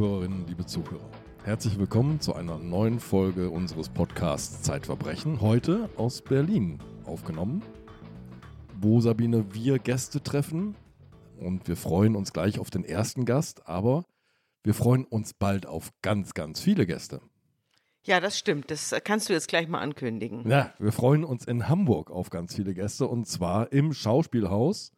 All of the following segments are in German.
Liebe Zuhörerinnen, liebe Zuhörer, herzlich willkommen zu einer neuen Folge unseres Podcasts Zeitverbrechen. Heute aus Berlin aufgenommen, wo Sabine wir Gäste treffen. Und wir freuen uns gleich auf den ersten Gast, aber wir freuen uns bald auf ganz, ganz viele Gäste. Ja, das stimmt. Das kannst du jetzt gleich mal ankündigen. Ja, wir freuen uns in Hamburg auf ganz viele Gäste und zwar im Schauspielhaus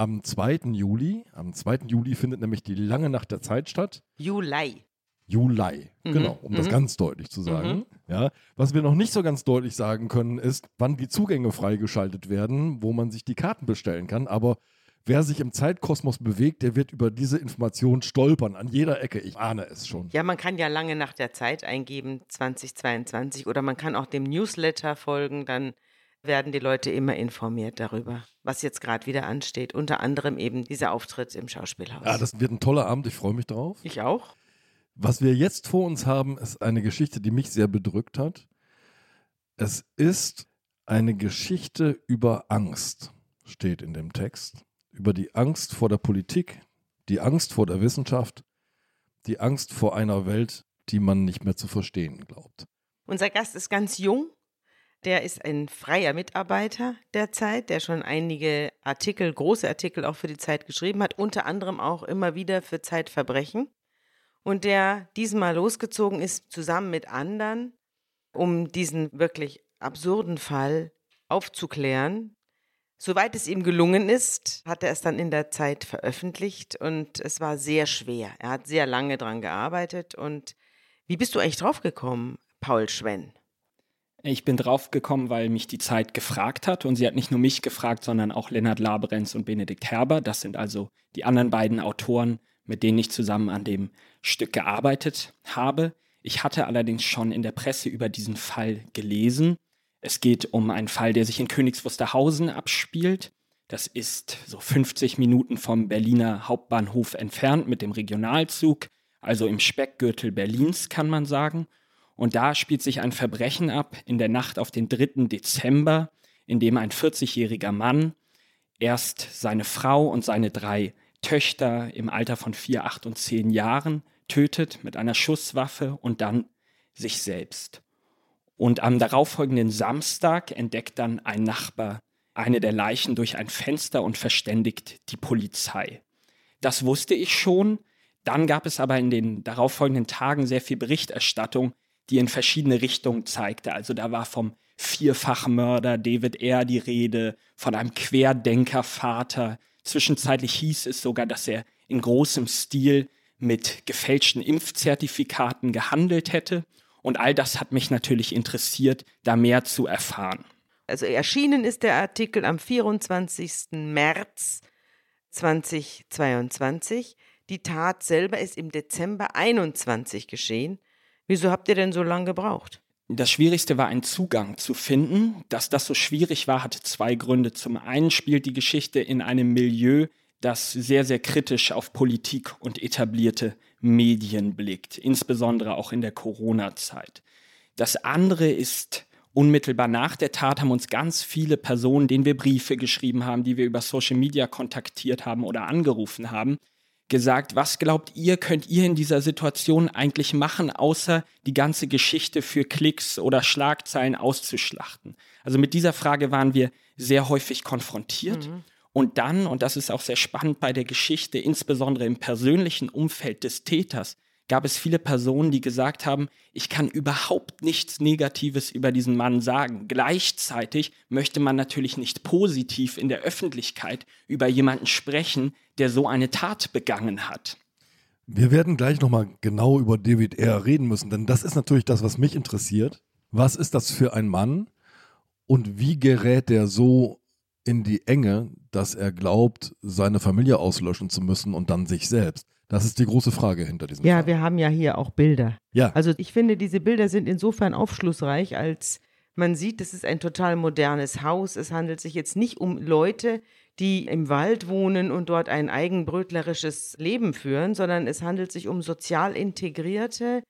am 2. Juli. Am 2. Juli findet nämlich die lange Nacht der Zeit statt. Juli. Juli, mhm. genau, um mhm. das ganz deutlich zu sagen. Mhm. Ja, was wir noch nicht so ganz deutlich sagen können, ist, wann die Zugänge freigeschaltet werden, wo man sich die Karten bestellen kann. Aber wer sich im Zeitkosmos bewegt, der wird über diese Information stolpern, an jeder Ecke. Ich ahne es schon. Ja, man kann ja lange nach der Zeit eingeben, 2022, oder man kann auch dem Newsletter folgen, dann werden die Leute immer informiert darüber, was jetzt gerade wieder ansteht. Unter anderem eben dieser Auftritt im Schauspielhaus. Ja, das wird ein toller Abend, ich freue mich drauf. Ich auch. Was wir jetzt vor uns haben, ist eine Geschichte, die mich sehr bedrückt hat. Es ist eine Geschichte über Angst, steht in dem Text über die Angst vor der Politik, die Angst vor der Wissenschaft, die Angst vor einer Welt, die man nicht mehr zu verstehen glaubt. Unser Gast ist ganz jung. Der ist ein freier Mitarbeiter der Zeit, der schon einige Artikel, große Artikel auch für die Zeit geschrieben hat, unter anderem auch immer wieder für Zeitverbrechen. Und der diesmal losgezogen ist, zusammen mit anderen, um diesen wirklich absurden Fall aufzuklären, Soweit es ihm gelungen ist, hat er es dann in der Zeit veröffentlicht und es war sehr schwer. Er hat sehr lange dran gearbeitet und wie bist du eigentlich draufgekommen, Paul Schwenn? Ich bin draufgekommen, weil mich die Zeit gefragt hat und sie hat nicht nur mich gefragt, sondern auch Lennart Laberenz und Benedikt Herber. Das sind also die anderen beiden Autoren, mit denen ich zusammen an dem Stück gearbeitet habe. Ich hatte allerdings schon in der Presse über diesen Fall gelesen es geht um einen Fall, der sich in Königs Wusterhausen abspielt. Das ist so 50 Minuten vom Berliner Hauptbahnhof entfernt mit dem Regionalzug, also im Speckgürtel Berlins kann man sagen. Und da spielt sich ein Verbrechen ab in der Nacht auf den 3. Dezember, in dem ein 40-jähriger Mann erst seine Frau und seine drei Töchter im Alter von 4, 8 und 10 Jahren tötet mit einer Schusswaffe und dann sich selbst. Und am darauffolgenden Samstag entdeckt dann ein Nachbar eine der Leichen durch ein Fenster und verständigt die Polizei. Das wusste ich schon. Dann gab es aber in den darauffolgenden Tagen sehr viel Berichterstattung, die in verschiedene Richtungen zeigte. Also da war vom Vierfachmörder David R. die Rede, von einem Querdenkervater. Zwischenzeitlich hieß es sogar, dass er in großem Stil mit gefälschten Impfzertifikaten gehandelt hätte. Und all das hat mich natürlich interessiert, da mehr zu erfahren. Also erschienen ist der Artikel am 24. März 2022. Die Tat selber ist im Dezember 21 geschehen. Wieso habt ihr denn so lange gebraucht? Das Schwierigste war, einen Zugang zu finden. Dass das so schwierig war, hatte zwei Gründe. Zum einen spielt die Geschichte in einem Milieu, das sehr, sehr kritisch auf Politik und etablierte Medien blickt, insbesondere auch in der Corona-Zeit. Das andere ist, unmittelbar nach der Tat haben uns ganz viele Personen, denen wir Briefe geschrieben haben, die wir über Social Media kontaktiert haben oder angerufen haben, gesagt, was glaubt ihr, könnt ihr in dieser Situation eigentlich machen, außer die ganze Geschichte für Klicks oder Schlagzeilen auszuschlachten? Also mit dieser Frage waren wir sehr häufig konfrontiert. Mhm. Und dann, und das ist auch sehr spannend bei der Geschichte, insbesondere im persönlichen Umfeld des Täters, gab es viele Personen, die gesagt haben, ich kann überhaupt nichts Negatives über diesen Mann sagen. Gleichzeitig möchte man natürlich nicht positiv in der Öffentlichkeit über jemanden sprechen, der so eine Tat begangen hat. Wir werden gleich nochmal genau über David R. reden müssen, denn das ist natürlich das, was mich interessiert. Was ist das für ein Mann und wie gerät der so in die Enge, dass er glaubt, seine Familie auslöschen zu müssen und dann sich selbst. Das ist die große Frage hinter diesem Ja, Fall. wir haben ja hier auch Bilder. Ja. Also ich finde, diese Bilder sind insofern aufschlussreich, als man sieht, es ist ein total modernes Haus. Es handelt sich jetzt nicht um Leute, die im Wald wohnen und dort ein eigenbrötlerisches Leben führen, sondern es handelt sich um sozial integrierte,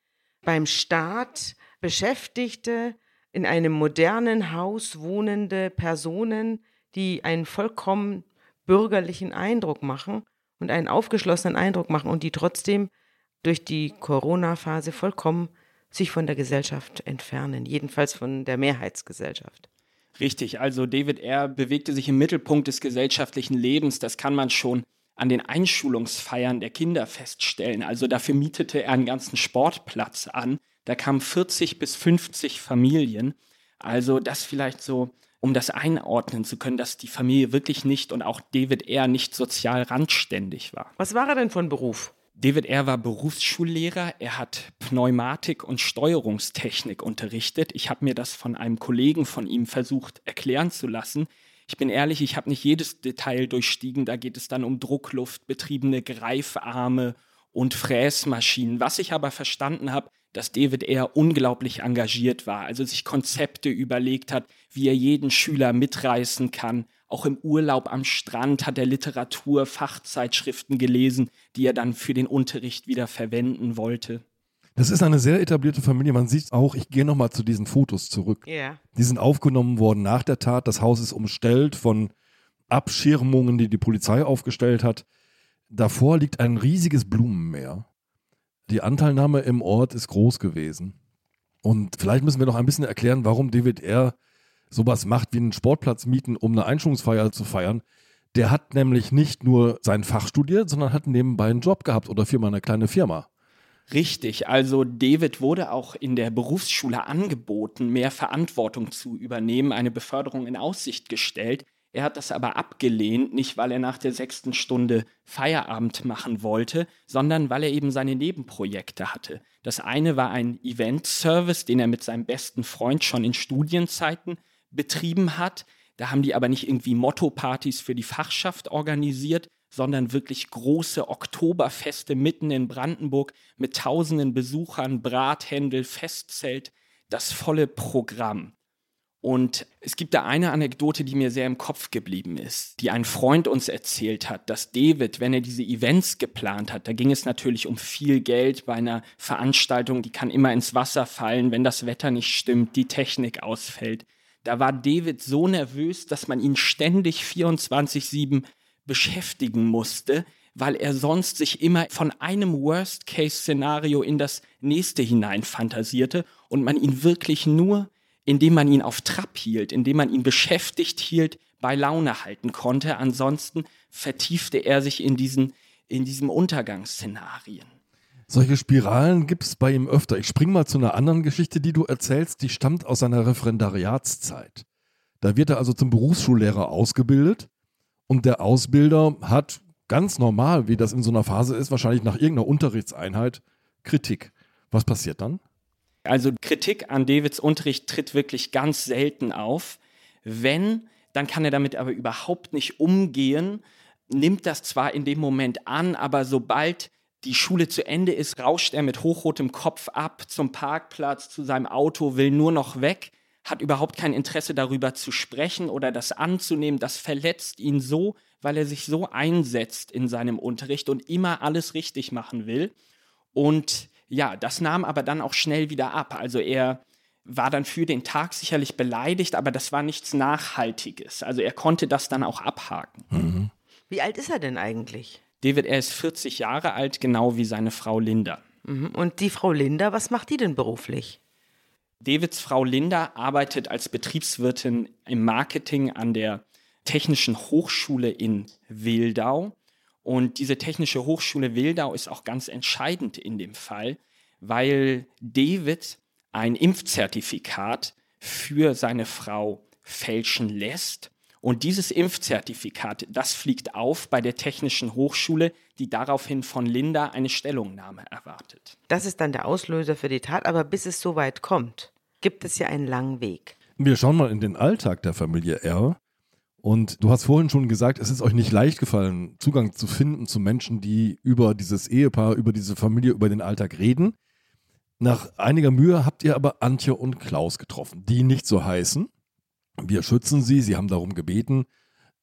beim Staat Beschäftigte, in einem modernen Haus wohnende Personen, die einen vollkommen bürgerlichen Eindruck machen und einen aufgeschlossenen Eindruck machen und die trotzdem durch die Corona-Phase vollkommen sich von der Gesellschaft entfernen, jedenfalls von der Mehrheitsgesellschaft. Richtig, also David R. bewegte sich im Mittelpunkt des gesellschaftlichen Lebens. Das kann man schon an den Einschulungsfeiern der Kinder feststellen. Also dafür mietete er einen ganzen Sportplatz an. Da kamen 40 bis 50 Familien. Also das vielleicht so, um das einordnen zu können, dass die Familie wirklich nicht und auch David R. nicht sozial randständig war. Was war er denn von Beruf? David R. war Berufsschullehrer. Er hat Pneumatik und Steuerungstechnik unterrichtet. Ich habe mir das von einem Kollegen von ihm versucht erklären zu lassen. Ich bin ehrlich, ich habe nicht jedes Detail durchstiegen. Da geht es dann um druckluftbetriebene Greifarme und Fräsmaschinen. Was ich aber verstanden habe, dass David eher unglaublich engagiert war, also sich Konzepte überlegt hat, wie er jeden Schüler mitreißen kann. Auch im Urlaub am Strand hat er Literatur, Fachzeitschriften gelesen, die er dann für den Unterricht wieder verwenden wollte. Das ist eine sehr etablierte Familie. Man sieht auch, ich gehe nochmal zu diesen Fotos zurück. Ja. Die sind aufgenommen worden nach der Tat. Das Haus ist umstellt von Abschirmungen, die die Polizei aufgestellt hat. Davor liegt ein riesiges Blumenmeer. Die Anteilnahme im Ort ist groß gewesen. Und vielleicht müssen wir noch ein bisschen erklären, warum David R. sowas macht wie einen Sportplatz mieten, um eine Einschulungsfeier zu feiern. Der hat nämlich nicht nur sein Fach studiert, sondern hat nebenbei einen Job gehabt oder für eine kleine Firma. Richtig, also David wurde auch in der Berufsschule angeboten, mehr Verantwortung zu übernehmen, eine Beförderung in Aussicht gestellt. Er hat das aber abgelehnt, nicht weil er nach der sechsten Stunde Feierabend machen wollte, sondern weil er eben seine Nebenprojekte hatte. Das eine war ein Event-Service, den er mit seinem besten Freund schon in Studienzeiten betrieben hat. Da haben die aber nicht irgendwie Motto-Partys für die Fachschaft organisiert, sondern wirklich große Oktoberfeste mitten in Brandenburg mit tausenden Besuchern, Brathändel, Festzelt, das volle Programm. Und es gibt da eine Anekdote, die mir sehr im Kopf geblieben ist, die ein Freund uns erzählt hat, dass David, wenn er diese Events geplant hat, da ging es natürlich um viel Geld bei einer Veranstaltung, die kann immer ins Wasser fallen, wenn das Wetter nicht stimmt, die Technik ausfällt. Da war David so nervös, dass man ihn ständig 24-7 beschäftigen musste, weil er sonst sich immer von einem Worst-Case-Szenario in das nächste hinein fantasierte und man ihn wirklich nur indem man ihn auf Trab hielt, indem man ihn beschäftigt hielt, bei Laune halten konnte. Ansonsten vertiefte er sich in diesen, in diesem Untergangsszenarien. Solche Spiralen gibt es bei ihm öfter. Ich springe mal zu einer anderen Geschichte, die du erzählst, die stammt aus seiner Referendariatszeit. Da wird er also zum Berufsschullehrer ausgebildet und der Ausbilder hat ganz normal, wie das in so einer Phase ist, wahrscheinlich nach irgendeiner Unterrichtseinheit Kritik. Was passiert dann? Also Kritik an Davids Unterricht tritt wirklich ganz selten auf. Wenn, dann kann er damit aber überhaupt nicht umgehen, nimmt das zwar in dem Moment an, aber sobald die Schule zu Ende ist, rauscht er mit hochrotem Kopf ab zum Parkplatz, zu seinem Auto, will nur noch weg, hat überhaupt kein Interesse darüber zu sprechen oder das anzunehmen. Das verletzt ihn so, weil er sich so einsetzt in seinem Unterricht und immer alles richtig machen will. Und ja, das nahm aber dann auch schnell wieder ab. Also er war dann für den Tag sicherlich beleidigt, aber das war nichts Nachhaltiges. Also er konnte das dann auch abhaken. Mhm. Wie alt ist er denn eigentlich? David, er ist 40 Jahre alt, genau wie seine Frau Linda. Mhm. Und die Frau Linda, was macht die denn beruflich? Davids Frau Linda arbeitet als Betriebswirtin im Marketing an der Technischen Hochschule in Wildau. Und diese Technische Hochschule Wildau ist auch ganz entscheidend in dem Fall, weil David ein Impfzertifikat für seine Frau fälschen lässt. Und dieses Impfzertifikat, das fliegt auf bei der Technischen Hochschule, die daraufhin von Linda eine Stellungnahme erwartet. Das ist dann der Auslöser für die Tat, aber bis es so weit kommt, gibt es ja einen langen Weg. Wir schauen mal in den Alltag der Familie R. Und du hast vorhin schon gesagt, es ist euch nicht leicht gefallen, Zugang zu finden zu Menschen, die über dieses Ehepaar, über diese Familie, über den Alltag reden. Nach einiger Mühe habt ihr aber Antje und Klaus getroffen, die nicht so heißen. Wir schützen sie, sie haben darum gebeten.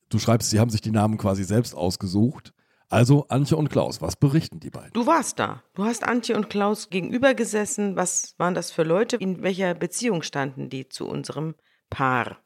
Du schreibst, sie haben sich die Namen quasi selbst ausgesucht. Also Antje und Klaus, was berichten die beiden? Du warst da. Du hast Antje und Klaus gegenüber gesessen. Was waren das für Leute? In welcher Beziehung standen die zu unserem Paar?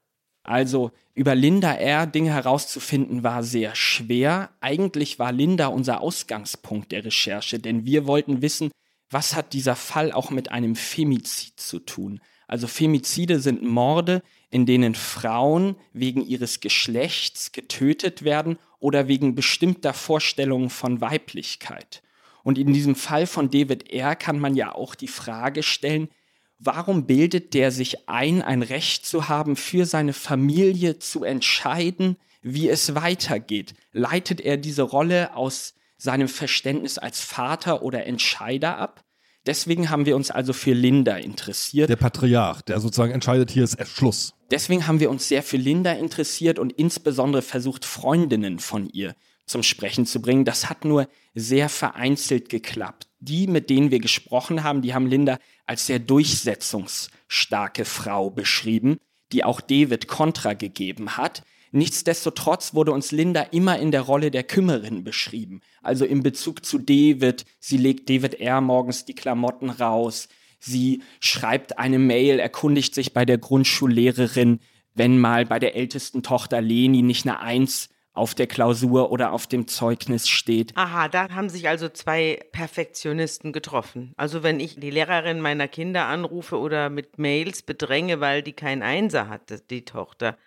Also über Linda R. Dinge herauszufinden war sehr schwer. Eigentlich war Linda unser Ausgangspunkt der Recherche, denn wir wollten wissen, was hat dieser Fall auch mit einem Femizid zu tun. Also Femizide sind Morde, in denen Frauen wegen ihres Geschlechts getötet werden oder wegen bestimmter Vorstellungen von Weiblichkeit. Und in diesem Fall von David R. kann man ja auch die Frage stellen, Warum bildet der sich ein, ein Recht zu haben, für seine Familie zu entscheiden, wie es weitergeht? Leitet er diese Rolle aus seinem Verständnis als Vater oder Entscheider ab? Deswegen haben wir uns also für Linda interessiert. Der Patriarch, der sozusagen entscheidet, hier ist Schluss. Deswegen haben wir uns sehr für Linda interessiert und insbesondere versucht, Freundinnen von ihr zum Sprechen zu bringen. Das hat nur sehr vereinzelt geklappt. Die, mit denen wir gesprochen haben, die haben Linda als sehr durchsetzungsstarke Frau beschrieben, die auch David Kontra gegeben hat. Nichtsdestotrotz wurde uns Linda immer in der Rolle der Kümmerin beschrieben. Also in Bezug zu David. Sie legt David R. morgens die Klamotten raus. Sie schreibt eine Mail, erkundigt sich bei der Grundschullehrerin, wenn mal bei der ältesten Tochter Leni nicht eine Eins auf der Klausur oder auf dem Zeugnis steht. Aha, da haben sich also zwei Perfektionisten getroffen. Also wenn ich die Lehrerin meiner Kinder anrufe oder mit Mails bedränge, weil die kein Einser hat, die Tochter,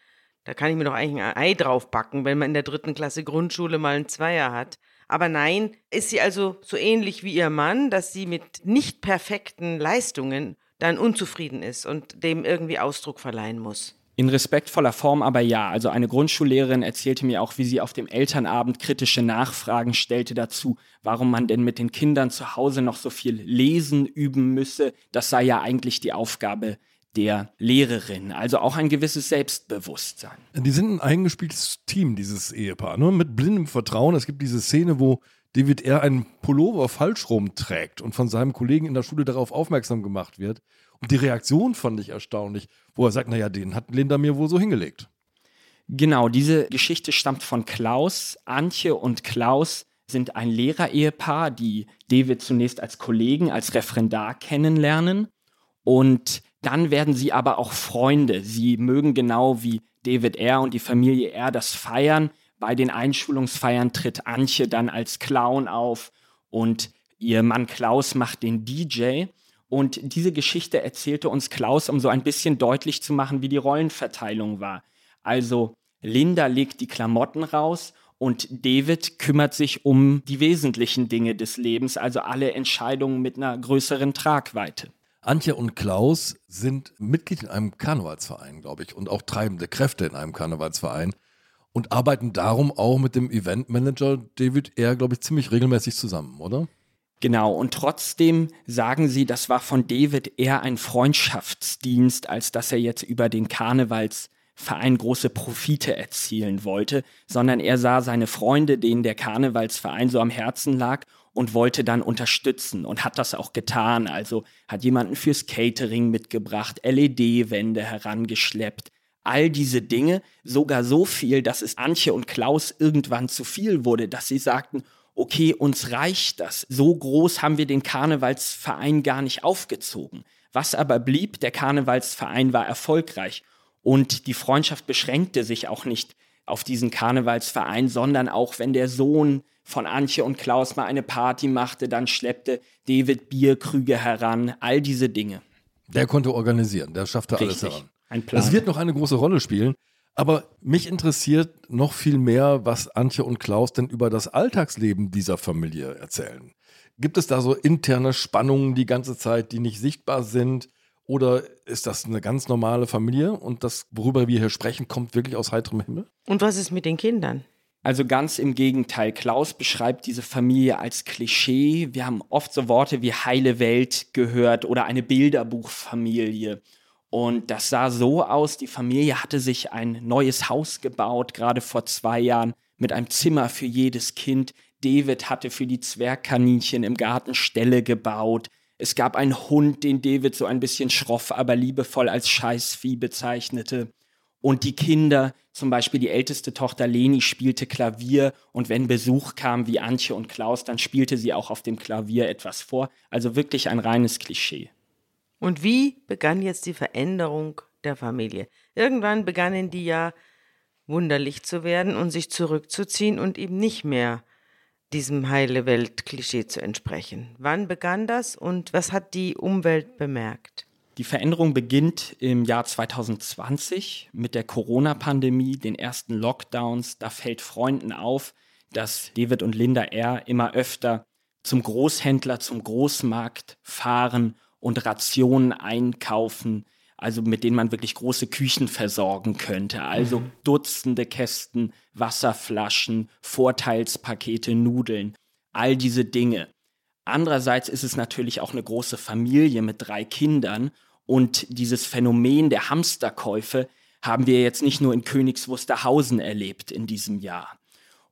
da kann ich mir doch eigentlich ein Ei draufbacken, wenn man in der dritten Klasse Grundschule mal einen Zweier hat. Aber nein, ist sie also so ähnlich wie ihr Mann, dass sie mit nicht perfekten Leistungen dann unzufrieden ist und dem irgendwie Ausdruck verleihen muss. In respektvoller Form aber ja. Also eine Grundschullehrerin erzählte mir auch, wie sie auf dem Elternabend kritische Nachfragen stellte dazu, warum man denn mit den Kindern zu Hause noch so viel lesen üben müsse. Das sei ja eigentlich die Aufgabe der Lehrerin. Also auch ein gewisses Selbstbewusstsein. Die sind ein eingespieltes Team, dieses Ehepaar, ne? mit blindem Vertrauen. Es gibt diese Szene, wo David R. einen Pullover falsch rumträgt und von seinem Kollegen in der Schule darauf aufmerksam gemacht wird. Die Reaktion fand ich erstaunlich, wo er sagt, naja, den hat Linda mir wohl so hingelegt. Genau, diese Geschichte stammt von Klaus. Antje und Klaus sind ein Lehrerehepaar, die David zunächst als Kollegen, als Referendar kennenlernen. Und dann werden sie aber auch Freunde. Sie mögen genau wie David R. und die Familie R. das feiern. Bei den Einschulungsfeiern tritt Antje dann als Clown auf und ihr Mann Klaus macht den DJ. Und diese Geschichte erzählte uns Klaus, um so ein bisschen deutlich zu machen, wie die Rollenverteilung war. Also Linda legt die Klamotten raus und David kümmert sich um die wesentlichen Dinge des Lebens, also alle Entscheidungen mit einer größeren Tragweite. Antje und Klaus sind Mitglied in einem Karnevalsverein, glaube ich, und auch treibende Kräfte in einem Karnevalsverein und arbeiten darum auch mit dem Eventmanager David R., glaube ich, ziemlich regelmäßig zusammen, oder? Genau, und trotzdem sagen sie, das war von David eher ein Freundschaftsdienst, als dass er jetzt über den Karnevalsverein große Profite erzielen wollte, sondern er sah seine Freunde, denen der Karnevalsverein so am Herzen lag, und wollte dann unterstützen und hat das auch getan. Also hat jemanden fürs Catering mitgebracht, LED-Wände herangeschleppt, all diese Dinge, sogar so viel, dass es Antje und Klaus irgendwann zu viel wurde, dass sie sagten, okay, uns reicht das. So groß haben wir den Karnevalsverein gar nicht aufgezogen. Was aber blieb, der Karnevalsverein war erfolgreich und die Freundschaft beschränkte sich auch nicht auf diesen Karnevalsverein, sondern auch wenn der Sohn von Antje und Klaus mal eine Party machte, dann schleppte David Bierkrüge heran, all diese Dinge. Der konnte organisieren, der schaffte Richtig. alles heran. Ein Plan. Es wird noch eine große Rolle spielen. Aber mich interessiert noch viel mehr, was Antje und Klaus denn über das Alltagsleben dieser Familie erzählen. Gibt es da so interne Spannungen die ganze Zeit, die nicht sichtbar sind? Oder ist das eine ganz normale Familie und das, worüber wir hier sprechen, kommt wirklich aus heiterem Himmel? Und was ist mit den Kindern? Also ganz im Gegenteil. Klaus beschreibt diese Familie als Klischee. Wir haben oft so Worte wie heile Welt gehört oder eine Bilderbuchfamilie. Und das sah so aus, die Familie hatte sich ein neues Haus gebaut, gerade vor zwei Jahren, mit einem Zimmer für jedes Kind. David hatte für die Zwergkaninchen im Garten Ställe gebaut. Es gab einen Hund, den David so ein bisschen schroff, aber liebevoll als Scheißvieh bezeichnete. Und die Kinder, zum Beispiel die älteste Tochter Leni, spielte Klavier und wenn Besuch kam wie Antje und Klaus, dann spielte sie auch auf dem Klavier etwas vor. Also wirklich ein reines Klischee. Und wie begann jetzt die Veränderung der Familie. Irgendwann begannen die ja wunderlich zu werden und sich zurückzuziehen und eben nicht mehr diesem heile Welt-Klischee zu entsprechen. Wann begann das und was hat die Umwelt bemerkt? Die Veränderung beginnt im Jahr 2020 mit der Corona-Pandemie, den ersten Lockdowns. Da fällt Freunden auf, dass David und Linda R. immer öfter zum Großhändler, zum Großmarkt fahren und Rationen einkaufen, also mit denen man wirklich große Küchen versorgen könnte. Also mhm. Dutzende Kästen, Wasserflaschen, Vorteilspakete, Nudeln, all diese Dinge. Andererseits ist es natürlich auch eine große Familie mit drei Kindern und dieses Phänomen der Hamsterkäufe haben wir jetzt nicht nur in Königs Wusterhausen erlebt in diesem Jahr.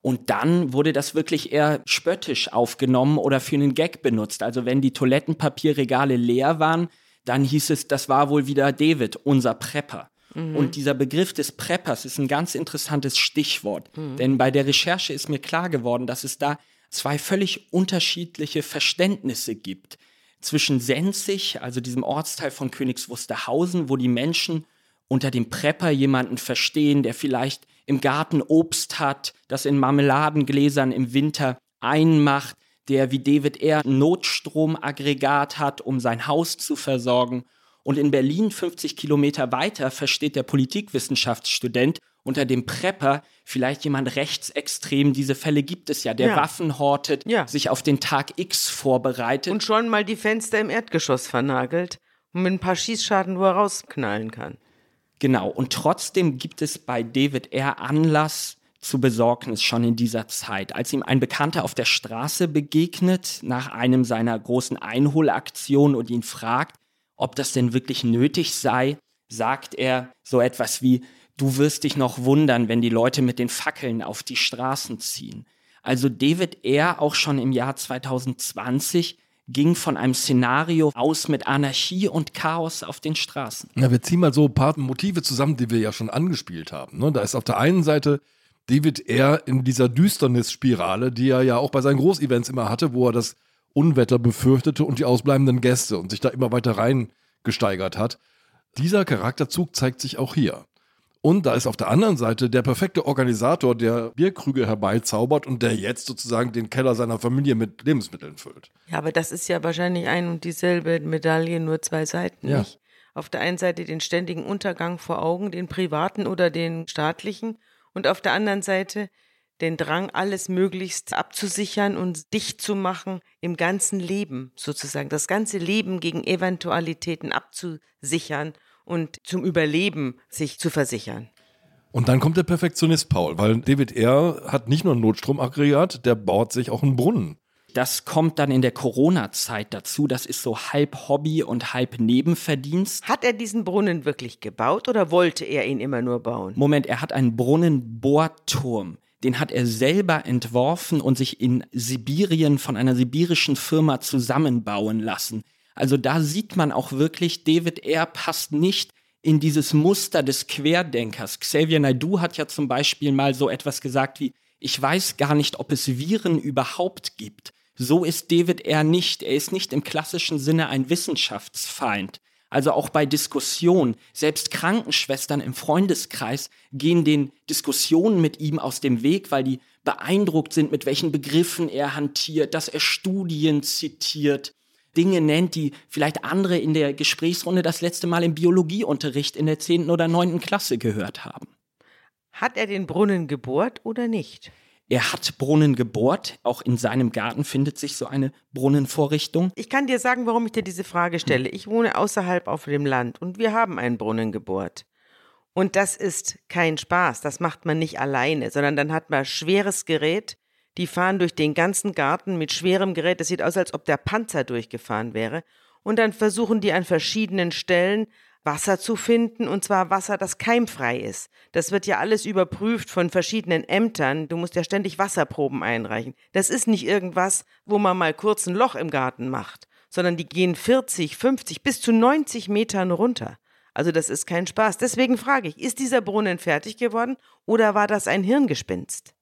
Und dann wurde das wirklich eher spöttisch aufgenommen oder für einen Gag benutzt. Also wenn die Toilettenpapierregale leer waren, dann hieß es, das war wohl wieder David, unser Prepper. Mhm. Und dieser Begriff des Preppers ist ein ganz interessantes Stichwort. Mhm. Denn bei der Recherche ist mir klar geworden, dass es da zwei völlig unterschiedliche Verständnisse gibt. Zwischen Senzig, also diesem Ortsteil von Königs Wusterhausen, wo die Menschen unter dem Prepper jemanden verstehen, der vielleicht im Garten Obst hat, das in Marmeladengläsern im Winter einmacht, der wie David R. ein Notstromaggregat hat, um sein Haus zu versorgen. Und in Berlin, 50 Kilometer weiter, versteht der Politikwissenschaftsstudent unter dem Prepper vielleicht jemand rechtsextrem. Diese Fälle gibt es ja, der ja. Waffen hortet, ja. sich auf den Tag X vorbereitet. Und schon mal die Fenster im Erdgeschoss vernagelt und mit ein paar Schießschaden, wo er rausknallen kann. Genau, und trotzdem gibt es bei David R. Anlass zu Besorgnis schon in dieser Zeit. Als ihm ein Bekannter auf der Straße begegnet, nach einem seiner großen Einholaktionen und ihn fragt, ob das denn wirklich nötig sei, sagt er so etwas wie, du wirst dich noch wundern, wenn die Leute mit den Fackeln auf die Straßen ziehen. Also David R. auch schon im Jahr 2020 ging von einem Szenario aus mit Anarchie und Chaos auf den Straßen. Ja, wir ziehen mal so ein paar Motive zusammen, die wir ja schon angespielt haben. Ne? Da ist auf der einen Seite David R. in dieser Düsternisspirale, die er ja auch bei seinen Großevents immer hatte, wo er das Unwetter befürchtete und die ausbleibenden Gäste und sich da immer weiter reingesteigert hat. Dieser Charakterzug zeigt sich auch hier. Und da ist auf der anderen Seite der perfekte Organisator, der Bierkrüge herbeizaubert und der jetzt sozusagen den Keller seiner Familie mit Lebensmitteln füllt. Ja, aber das ist ja wahrscheinlich ein und dieselbe Medaille, nur zwei Seiten, ja. nicht? Auf der einen Seite den ständigen Untergang vor Augen, den privaten oder den staatlichen, und auf der anderen Seite den Drang, alles möglichst abzusichern und dicht zu machen im ganzen Leben, sozusagen, das ganze Leben gegen Eventualitäten abzusichern und zum Überleben sich zu versichern. Und dann kommt der Perfektionist Paul, weil David R. hat nicht nur ein Notstromaggregat, der baut sich auch einen Brunnen. Das kommt dann in der Corona-Zeit dazu. Das ist so halb Hobby und halb Nebenverdienst. Hat er diesen Brunnen wirklich gebaut oder wollte er ihn immer nur bauen? Moment, er hat einen Brunnenbohrturm. Den hat er selber entworfen und sich in Sibirien von einer sibirischen Firma zusammenbauen lassen. Also da sieht man auch wirklich, David R. passt nicht in dieses Muster des Querdenkers. Xavier Naidoo hat ja zum Beispiel mal so etwas gesagt wie, ich weiß gar nicht, ob es Viren überhaupt gibt. So ist David R. nicht. Er ist nicht im klassischen Sinne ein Wissenschaftsfeind. Also auch bei Diskussionen. Selbst Krankenschwestern im Freundeskreis gehen den Diskussionen mit ihm aus dem Weg, weil die beeindruckt sind, mit welchen Begriffen er hantiert, dass er Studien zitiert. Dinge nennt, die vielleicht andere in der Gesprächsrunde das letzte Mal im Biologieunterricht in der 10. oder 9. Klasse gehört haben. Hat er den Brunnen gebohrt oder nicht? Er hat Brunnen gebohrt. Auch in seinem Garten findet sich so eine Brunnenvorrichtung. Ich kann dir sagen, warum ich dir diese Frage stelle. Ich wohne außerhalb auf dem Land und wir haben einen Brunnen gebohrt. Und das ist kein Spaß. Das macht man nicht alleine, sondern dann hat man schweres Gerät, die fahren durch den ganzen Garten mit schwerem Gerät. Es sieht aus, als ob der Panzer durchgefahren wäre. Und dann versuchen die an verschiedenen Stellen Wasser zu finden, und zwar Wasser, das keimfrei ist. Das wird ja alles überprüft von verschiedenen Ämtern. Du musst ja ständig Wasserproben einreichen. Das ist nicht irgendwas, wo man mal kurz ein Loch im Garten macht, sondern die gehen 40, 50 bis zu 90 Metern runter. Also das ist kein Spaß. Deswegen frage ich, ist dieser Brunnen fertig geworden oder war das ein Hirngespinst?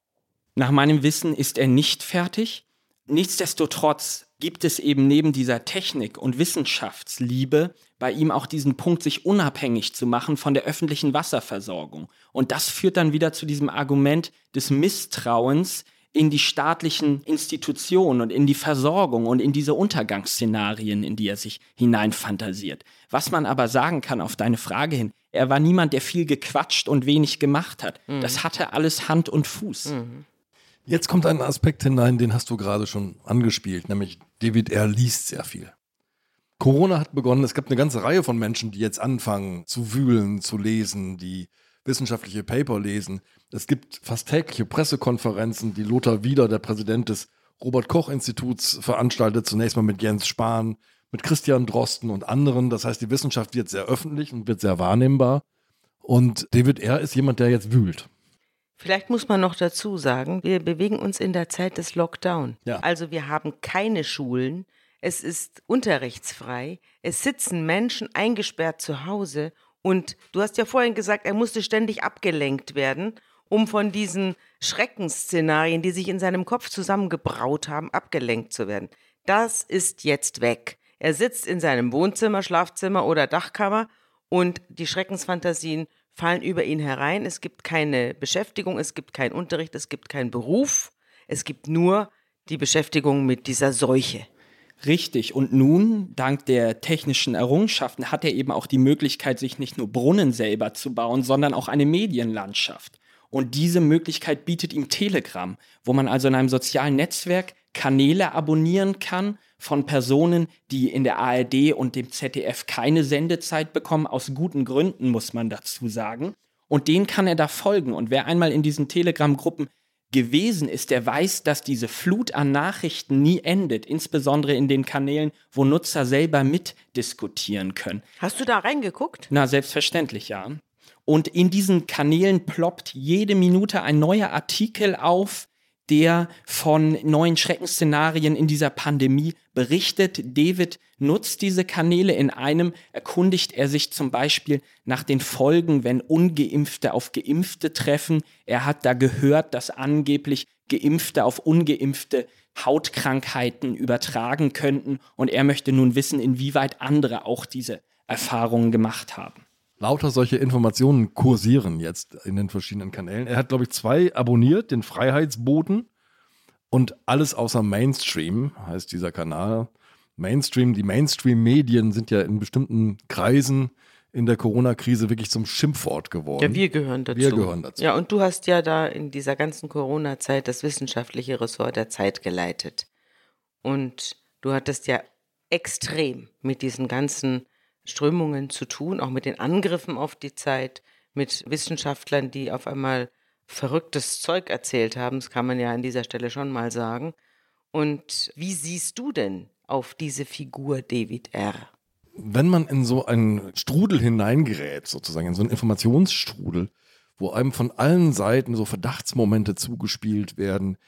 Nach meinem Wissen ist er nicht fertig. Nichtsdestotrotz gibt es eben neben dieser Technik- und Wissenschaftsliebe bei ihm auch diesen Punkt, sich unabhängig zu machen von der öffentlichen Wasserversorgung. Und das führt dann wieder zu diesem Argument des Misstrauens in die staatlichen Institutionen und in die Versorgung und in diese Untergangsszenarien, in die er sich hineinfantasiert. Was man aber sagen kann auf deine Frage hin, er war niemand, der viel gequatscht und wenig gemacht hat. Mhm. Das hatte alles Hand und Fuß. Mhm. Jetzt kommt ein Aspekt hinein, den hast du gerade schon angespielt, nämlich David R. liest sehr viel. Corona hat begonnen, es gibt eine ganze Reihe von Menschen, die jetzt anfangen zu wühlen, zu lesen, die wissenschaftliche Paper lesen. Es gibt fast tägliche Pressekonferenzen, die Lothar Wieder, der Präsident des Robert Koch Instituts, veranstaltet, zunächst mal mit Jens Spahn, mit Christian Drosten und anderen. Das heißt, die Wissenschaft wird sehr öffentlich und wird sehr wahrnehmbar. Und David R. ist jemand, der jetzt wühlt. Vielleicht muss man noch dazu sagen, wir bewegen uns in der Zeit des Lockdown. Ja. Also wir haben keine Schulen, es ist unterrichtsfrei, es sitzen Menschen eingesperrt zu Hause und du hast ja vorhin gesagt, er musste ständig abgelenkt werden, um von diesen Schreckensszenarien, die sich in seinem Kopf zusammengebraut haben, abgelenkt zu werden. Das ist jetzt weg. Er sitzt in seinem Wohnzimmer, Schlafzimmer oder Dachkammer und die Schreckensfantasien fallen über ihn herein. Es gibt keine Beschäftigung, es gibt keinen Unterricht, es gibt keinen Beruf. Es gibt nur die Beschäftigung mit dieser Seuche. Richtig. Und nun, dank der technischen Errungenschaften, hat er eben auch die Möglichkeit, sich nicht nur Brunnen selber zu bauen, sondern auch eine Medienlandschaft. Und diese Möglichkeit bietet ihm Telegram, wo man also in einem sozialen Netzwerk Kanäle abonnieren kann von Personen, die in der ARD und dem ZDF keine Sendezeit bekommen, aus guten Gründen, muss man dazu sagen. Und denen kann er da folgen. Und wer einmal in diesen Telegram-Gruppen gewesen ist, der weiß, dass diese Flut an Nachrichten nie endet, insbesondere in den Kanälen, wo Nutzer selber mitdiskutieren können. Hast du da reingeguckt? Na, selbstverständlich, ja. Und in diesen Kanälen ploppt jede Minute ein neuer Artikel auf, der von neuen Schreckensszenarien in dieser Pandemie berichtet. David nutzt diese Kanäle. In einem erkundigt er sich zum Beispiel nach den Folgen, wenn ungeimpfte auf geimpfte treffen. Er hat da gehört, dass angeblich geimpfte auf ungeimpfte Hautkrankheiten übertragen könnten. Und er möchte nun wissen, inwieweit andere auch diese Erfahrungen gemacht haben lauter solche Informationen kursieren jetzt in den verschiedenen Kanälen. Er hat, glaube ich, zwei abonniert, den Freiheitsboten und alles außer Mainstream heißt dieser Kanal. Mainstream, die Mainstream-Medien sind ja in bestimmten Kreisen in der Corona-Krise wirklich zum Schimpfwort geworden. Ja, wir gehören dazu. Wir gehören dazu. Ja, und du hast ja da in dieser ganzen Corona-Zeit das wissenschaftliche Ressort der Zeit geleitet. Und du hattest ja extrem mit diesen ganzen Strömungen zu tun, auch mit den Angriffen auf die Zeit, mit Wissenschaftlern, die auf einmal verrücktes Zeug erzählt haben, das kann man ja an dieser Stelle schon mal sagen. Und wie siehst du denn auf diese Figur David R.? Wenn man in so einen Strudel hineingerät, sozusagen, in so einen Informationsstrudel, wo einem von allen Seiten so Verdachtsmomente zugespielt werden,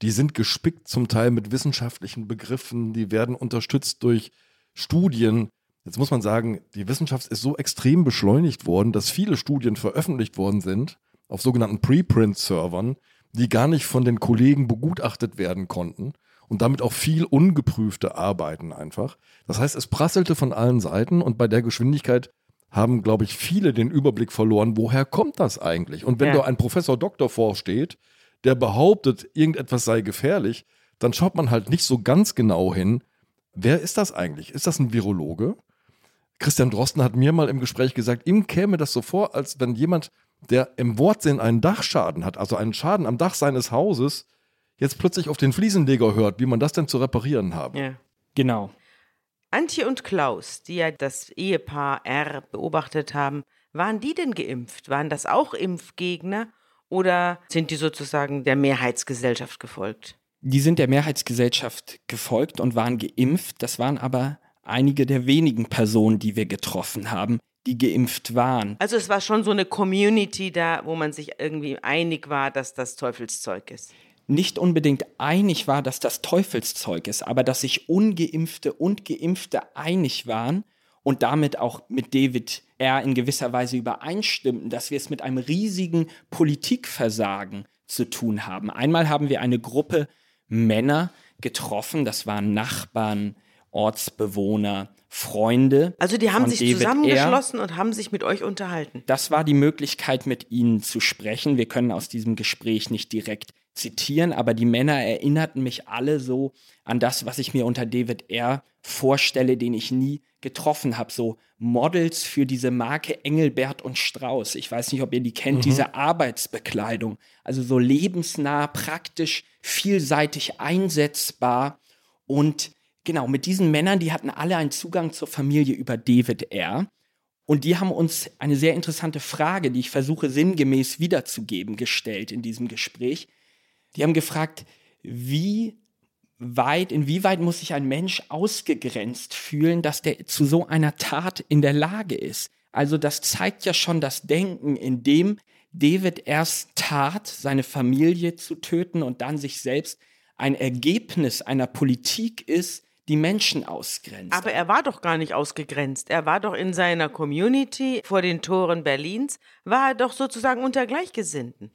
die sind gespickt zum Teil mit wissenschaftlichen Begriffen, die werden unterstützt durch Studien, Jetzt muss man sagen, die Wissenschaft ist so extrem beschleunigt worden, dass viele Studien veröffentlicht worden sind auf sogenannten Preprint-Servern, die gar nicht von den Kollegen begutachtet werden konnten und damit auch viel ungeprüfte Arbeiten einfach. Das heißt, es prasselte von allen Seiten und bei der Geschwindigkeit haben, glaube ich, viele den Überblick verloren, woher kommt das eigentlich? Und wenn ja. da ein Professor Doktor vorsteht, der behauptet, irgendetwas sei gefährlich, dann schaut man halt nicht so ganz genau hin, wer ist das eigentlich? Ist das ein Virologe? Christian Drosten hat mir mal im Gespräch gesagt, ihm käme das so vor, als wenn jemand, der im Wortsinn einen Dachschaden hat, also einen Schaden am Dach seines Hauses, jetzt plötzlich auf den Fliesenleger hört, wie man das denn zu reparieren habe. Ja. Genau. Antje und Klaus, die ja das Ehepaar R beobachtet haben, waren die denn geimpft? Waren das auch Impfgegner oder sind die sozusagen der Mehrheitsgesellschaft gefolgt? Die sind der Mehrheitsgesellschaft gefolgt und waren geimpft. Das waren aber einige der wenigen Personen, die wir getroffen haben, die geimpft waren. Also es war schon so eine Community da, wo man sich irgendwie einig war, dass das Teufelszeug ist. Nicht unbedingt einig war, dass das Teufelszeug ist, aber dass sich ungeimpfte und geimpfte einig waren und damit auch mit David R. in gewisser Weise übereinstimmten, dass wir es mit einem riesigen Politikversagen zu tun haben. Einmal haben wir eine Gruppe Männer, getroffen. Das waren Nachbarn, Ortsbewohner, Freunde. Also die haben sich David zusammengeschlossen und haben sich mit euch unterhalten. Das war die Möglichkeit, mit ihnen zu sprechen. Wir können aus diesem Gespräch nicht direkt zitieren, aber die Männer erinnerten mich alle so an das, was ich mir unter David R. vorstelle, den ich nie getroffen habe. So Models für diese Marke Engelbert und Strauß. Ich weiß nicht, ob ihr die kennt, Mhm. diese Arbeitsbekleidung. Also so lebensnah, praktisch, vielseitig einsetzbar. Und genau, mit diesen Männern, die hatten alle einen Zugang zur Familie über David R. Und die haben uns eine sehr interessante Frage, die ich versuche sinngemäß wiederzugeben, gestellt in diesem Gespräch. Die haben gefragt, wie weit, inwieweit muss sich ein Mensch ausgegrenzt fühlen, dass der zu so einer Tat in der Lage ist? Also das zeigt ja schon das Denken, in dem David erst tat, seine Familie zu töten und dann sich selbst ein Ergebnis einer Politik ist, die Menschen ausgrenzt. Aber er war doch gar nicht ausgegrenzt. Er war doch in seiner Community vor den Toren Berlins, war er doch sozusagen unter Gleichgesinnten.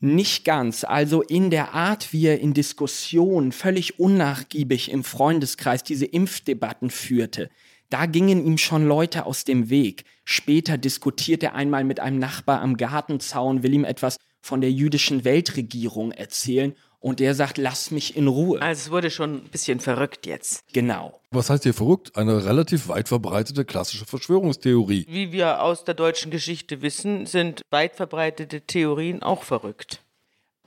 Nicht ganz. Also in der Art, wie er in Diskussionen völlig unnachgiebig im Freundeskreis diese Impfdebatten führte, da gingen ihm schon Leute aus dem Weg. Später diskutiert er einmal mit einem Nachbar am Gartenzaun, will ihm etwas von der jüdischen Weltregierung erzählen und der sagt, lass mich in Ruhe. Also es wurde schon ein bisschen verrückt jetzt. Genau. Was heißt hier verrückt? Eine relativ weit verbreitete klassische Verschwörungstheorie. Wie wir aus der deutschen Geschichte wissen, sind weit verbreitete Theorien auch verrückt.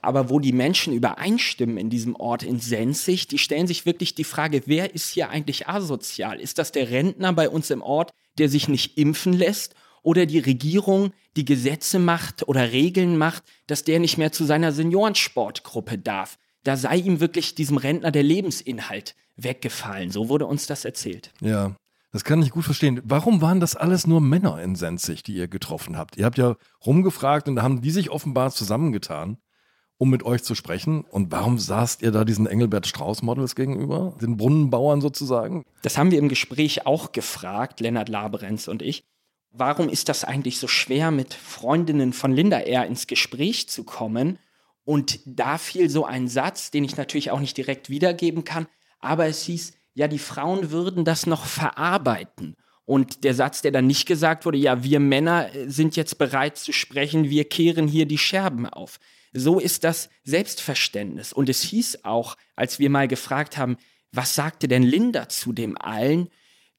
Aber wo die Menschen übereinstimmen in diesem Ort in Senzig, die stellen sich wirklich die Frage, wer ist hier eigentlich asozial? Ist das der Rentner bei uns im Ort, der sich nicht impfen lässt? Oder die Regierung, die Gesetze macht oder Regeln macht, dass der nicht mehr zu seiner Seniorensportgruppe darf? Da sei ihm wirklich diesem Rentner der Lebensinhalt weggefallen. So wurde uns das erzählt. Ja, das kann ich gut verstehen. Warum waren das alles nur Männer in Senzig, die ihr getroffen habt? Ihr habt ja rumgefragt und da haben die sich offenbar zusammengetan, um mit euch zu sprechen. Und warum saßt ihr da diesen Engelbert Strauß-Models gegenüber? Den Brunnenbauern sozusagen? Das haben wir im Gespräch auch gefragt, Lennart Laberenz und ich. Warum ist das eigentlich so schwer, mit Freundinnen von Linda R. ins Gespräch zu kommen? Und da fiel so ein Satz, den ich natürlich auch nicht direkt wiedergeben kann, aber es hieß, ja, die Frauen würden das noch verarbeiten. Und der Satz, der dann nicht gesagt wurde, ja, wir Männer sind jetzt bereit zu sprechen, wir kehren hier die Scherben auf. So ist das Selbstverständnis. Und es hieß auch, als wir mal gefragt haben, was sagte denn Linda zu dem allen?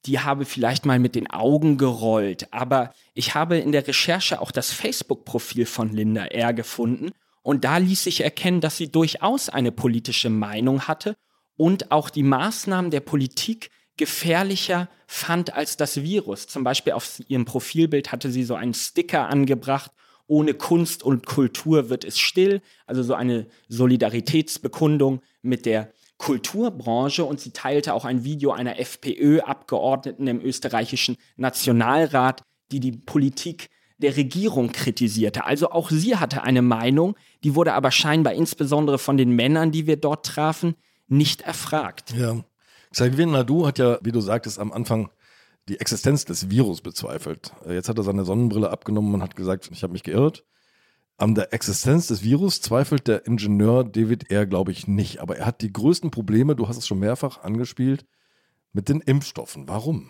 Die habe vielleicht mal mit den Augen gerollt. Aber ich habe in der Recherche auch das Facebook-Profil von Linda R. gefunden. Und da ließ sich erkennen, dass sie durchaus eine politische Meinung hatte und auch die Maßnahmen der Politik gefährlicher fand als das Virus. Zum Beispiel auf ihrem Profilbild hatte sie so einen Sticker angebracht, ohne Kunst und Kultur wird es still, also so eine Solidaritätsbekundung mit der Kulturbranche und sie teilte auch ein Video einer FPÖ-Abgeordneten im österreichischen Nationalrat, die die Politik der Regierung kritisierte. Also auch sie hatte eine Meinung, die wurde aber scheinbar insbesondere von den Männern, die wir dort trafen, nicht erfragt. Ja. Xavier Nadu hat ja, wie du sagtest, am Anfang die Existenz des Virus bezweifelt. Jetzt hat er seine Sonnenbrille abgenommen und hat gesagt, ich habe mich geirrt. An der Existenz des Virus zweifelt der Ingenieur David R., glaube ich, nicht. Aber er hat die größten Probleme, du hast es schon mehrfach angespielt, mit den Impfstoffen. Warum?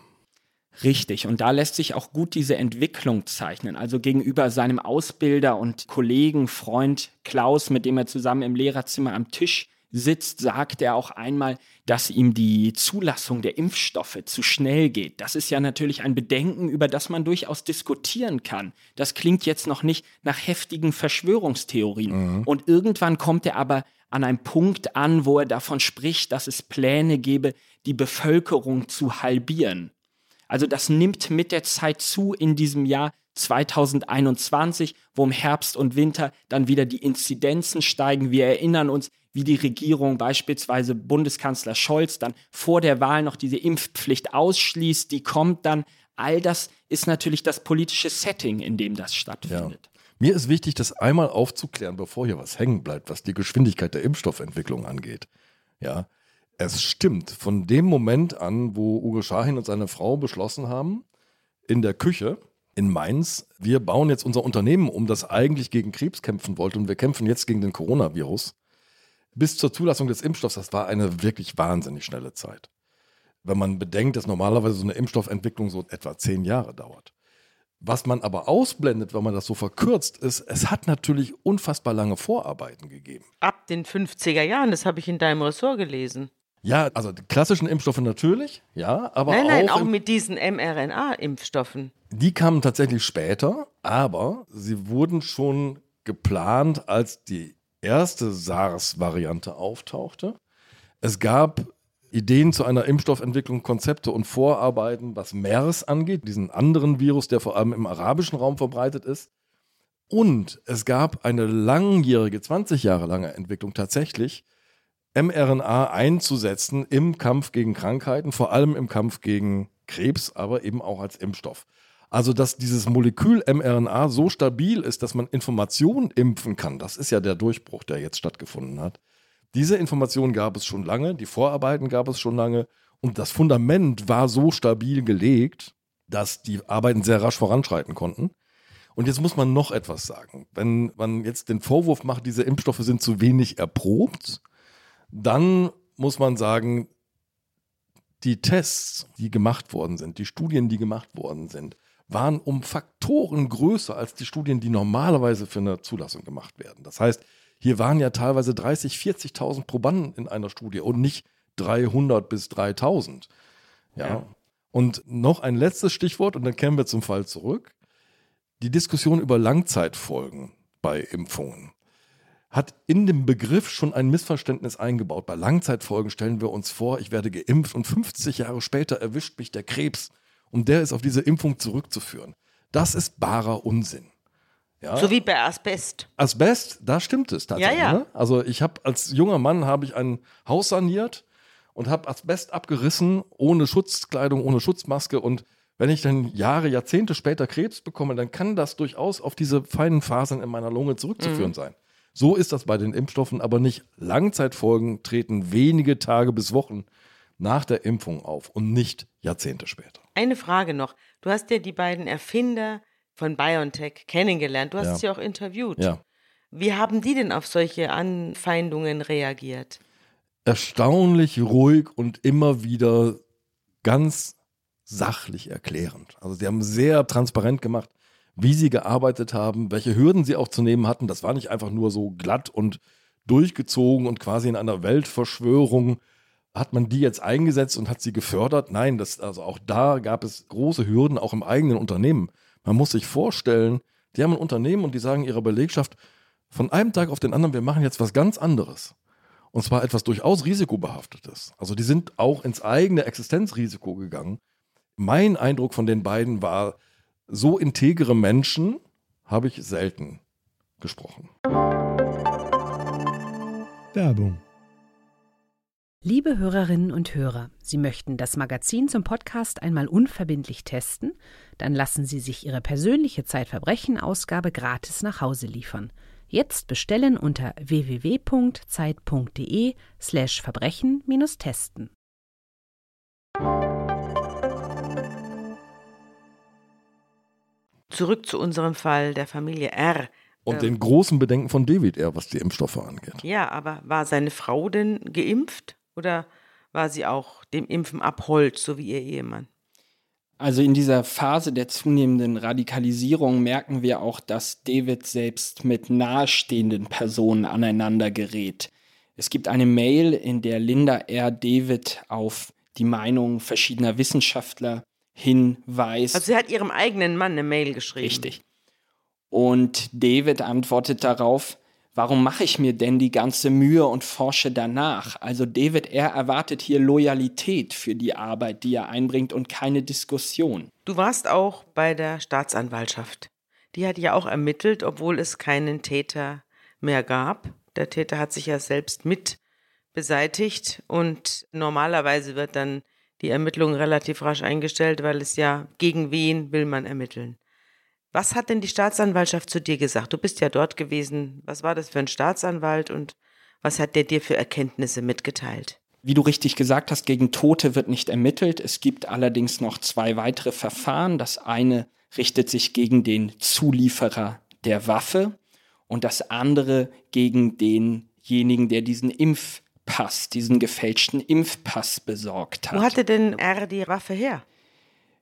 Richtig, und da lässt sich auch gut diese Entwicklung zeichnen. Also gegenüber seinem Ausbilder und Kollegen, Freund Klaus, mit dem er zusammen im Lehrerzimmer am Tisch sitzt, sagt er auch einmal, dass ihm die Zulassung der Impfstoffe zu schnell geht. Das ist ja natürlich ein Bedenken, über das man durchaus diskutieren kann. Das klingt jetzt noch nicht nach heftigen Verschwörungstheorien. Mhm. Und irgendwann kommt er aber an einem Punkt an, wo er davon spricht, dass es Pläne gebe, die Bevölkerung zu halbieren. Also das nimmt mit der Zeit zu in diesem Jahr 2021, wo im Herbst und Winter dann wieder die Inzidenzen steigen. Wir erinnern uns, wie die Regierung beispielsweise Bundeskanzler Scholz dann vor der Wahl noch diese Impfpflicht ausschließt, die kommt dann. All das ist natürlich das politische Setting, in dem das stattfindet. Ja. Mir ist wichtig, das einmal aufzuklären, bevor hier was hängen bleibt, was die Geschwindigkeit der Impfstoffentwicklung angeht. Ja, es stimmt. Von dem Moment an, wo Uwe Schahin und seine Frau beschlossen haben, in der Küche in Mainz, wir bauen jetzt unser Unternehmen um, das eigentlich gegen Krebs kämpfen wollte und wir kämpfen jetzt gegen den Coronavirus, bis zur Zulassung des Impfstoffs, das war eine wirklich wahnsinnig schnelle Zeit. Wenn man bedenkt, dass normalerweise so eine Impfstoffentwicklung so etwa zehn Jahre dauert. Was man aber ausblendet, wenn man das so verkürzt, ist, es hat natürlich unfassbar lange Vorarbeiten gegeben. Ab den 50er Jahren, das habe ich in deinem Ressort gelesen. Ja, also die klassischen Impfstoffe natürlich, ja, aber nein, nein, auch, auch mit diesen mRNA-Impfstoffen. die kamen tatsächlich später, aber sie wurden schon geplant, als die erste SARS-Variante auftauchte. Es gab Ideen zu einer Impfstoffentwicklung, Konzepte und Vorarbeiten, was MERS angeht, diesen anderen Virus, der vor allem im arabischen Raum verbreitet ist. Und es gab eine langjährige, 20 Jahre lange Entwicklung tatsächlich, mRNA einzusetzen im Kampf gegen Krankheiten, vor allem im Kampf gegen Krebs, aber eben auch als Impfstoff. Also, dass dieses Molekül mRNA so stabil ist, dass man Informationen impfen kann, das ist ja der Durchbruch, der jetzt stattgefunden hat. Diese Informationen gab es schon lange, die Vorarbeiten gab es schon lange und das Fundament war so stabil gelegt, dass die Arbeiten sehr rasch voranschreiten konnten. Und jetzt muss man noch etwas sagen. Wenn man jetzt den Vorwurf macht, diese Impfstoffe sind zu wenig erprobt, dann muss man sagen, die Tests, die gemacht worden sind, die Studien, die gemacht worden sind, waren um Faktoren größer als die Studien, die normalerweise für eine Zulassung gemacht werden. Das heißt, hier waren ja teilweise 30, 40.000 Probanden in einer Studie und nicht 300 bis 3000. Ja. Ja. Und noch ein letztes Stichwort und dann kehren wir zum Fall zurück. Die Diskussion über Langzeitfolgen bei Impfungen hat in dem Begriff schon ein Missverständnis eingebaut. Bei Langzeitfolgen stellen wir uns vor, ich werde geimpft und 50 Jahre später erwischt mich der Krebs und der ist auf diese Impfung zurückzuführen. Das ist barer Unsinn. Ja? So wie bei Asbest. Asbest, da stimmt es tatsächlich. Ja, ja. Ne? Also ich habe als junger Mann habe ich ein Haus saniert und habe Asbest abgerissen, ohne Schutzkleidung, ohne Schutzmaske und wenn ich dann Jahre, Jahrzehnte später Krebs bekomme, dann kann das durchaus auf diese feinen Fasern in meiner Lunge zurückzuführen Mhm. sein. So ist das bei den Impfstoffen, aber nicht. Langzeitfolgen treten wenige Tage bis Wochen nach der Impfung auf und nicht Jahrzehnte später. Eine Frage noch. Du hast ja die beiden Erfinder von BioNTech kennengelernt. Du hast Ja. sie auch interviewt. Ja. Wie haben die denn auf solche Anfeindungen reagiert? erstaunlich ruhig und immer wieder ganz sachlich erklärend. Also sie haben sehr transparent gemacht, wie sie gearbeitet haben, welche Hürden sie auch zu nehmen hatten. Das war nicht einfach nur so glatt und durchgezogen und quasi in einer Weltverschwörung hat man die jetzt eingesetzt und hat sie gefördert. Nein, das, also auch da gab es große Hürden, auch im eigenen Unternehmen. Man muss sich vorstellen, die haben ein Unternehmen und die sagen ihrer Belegschaft, von einem Tag auf den anderen, wir machen jetzt was ganz anderes. Und zwar etwas durchaus risikobehaftetes. Also die sind auch ins eigene Existenzrisiko gegangen. Mein Eindruck von den beiden war, so integere Menschen habe ich selten gesprochen. Werbung. Liebe Hörerinnen und Hörer, Sie möchten das Magazin zum Podcast einmal unverbindlich testen? Dann lassen Sie sich Ihre persönliche Zeitverbrechen-Ausgabe gratis nach Hause liefern. Jetzt bestellen unter www.zeit.de Zurück zu unserem Fall der Familie R. Und den großen Bedenken von David eher, was die Impfstoffe angeht. Ja, aber war seine Frau denn geimpft oder war sie auch dem Impfen abhold, so wie ihr Ehemann? Also in dieser Phase der zunehmenden Radikalisierung merken wir auch, dass David selbst mit nahestehenden Personen aneinander gerät. Es gibt eine Mail, in der Linda R. David auf die Meinung verschiedener Wissenschaftler hinweist. Also sie hat ihrem eigenen Mann eine Mail geschrieben. Richtig. Und David antwortet darauf, warum mache ich mir denn die ganze Mühe und forsche danach? Also David, er erwartet hier Loyalität für die Arbeit, die er einbringt und keine Diskussion. Du warst auch bei der Staatsanwaltschaft. Die hat ja auch ermittelt, obwohl es keinen Täter mehr gab. Der Täter hat sich ja selbst mit beseitigt und normalerweise wird dann die Ermittlung relativ rasch eingestellt, weil es ja gegen wen will man ermitteln. Was hat denn die Staatsanwaltschaft zu dir gesagt? Du bist ja dort gewesen. Was war das für ein Staatsanwalt und was hat der dir für Erkenntnisse mitgeteilt? Wie du richtig gesagt hast, gegen Tote wird nicht ermittelt. Es gibt allerdings noch zwei weitere Verfahren. Das eine richtet sich gegen den Zulieferer der Waffe und das andere gegen den demjenigen, der diesen Impfpass, diesen gefälschten Impfpass besorgt hat. Wo hatte denn er die Waffe her?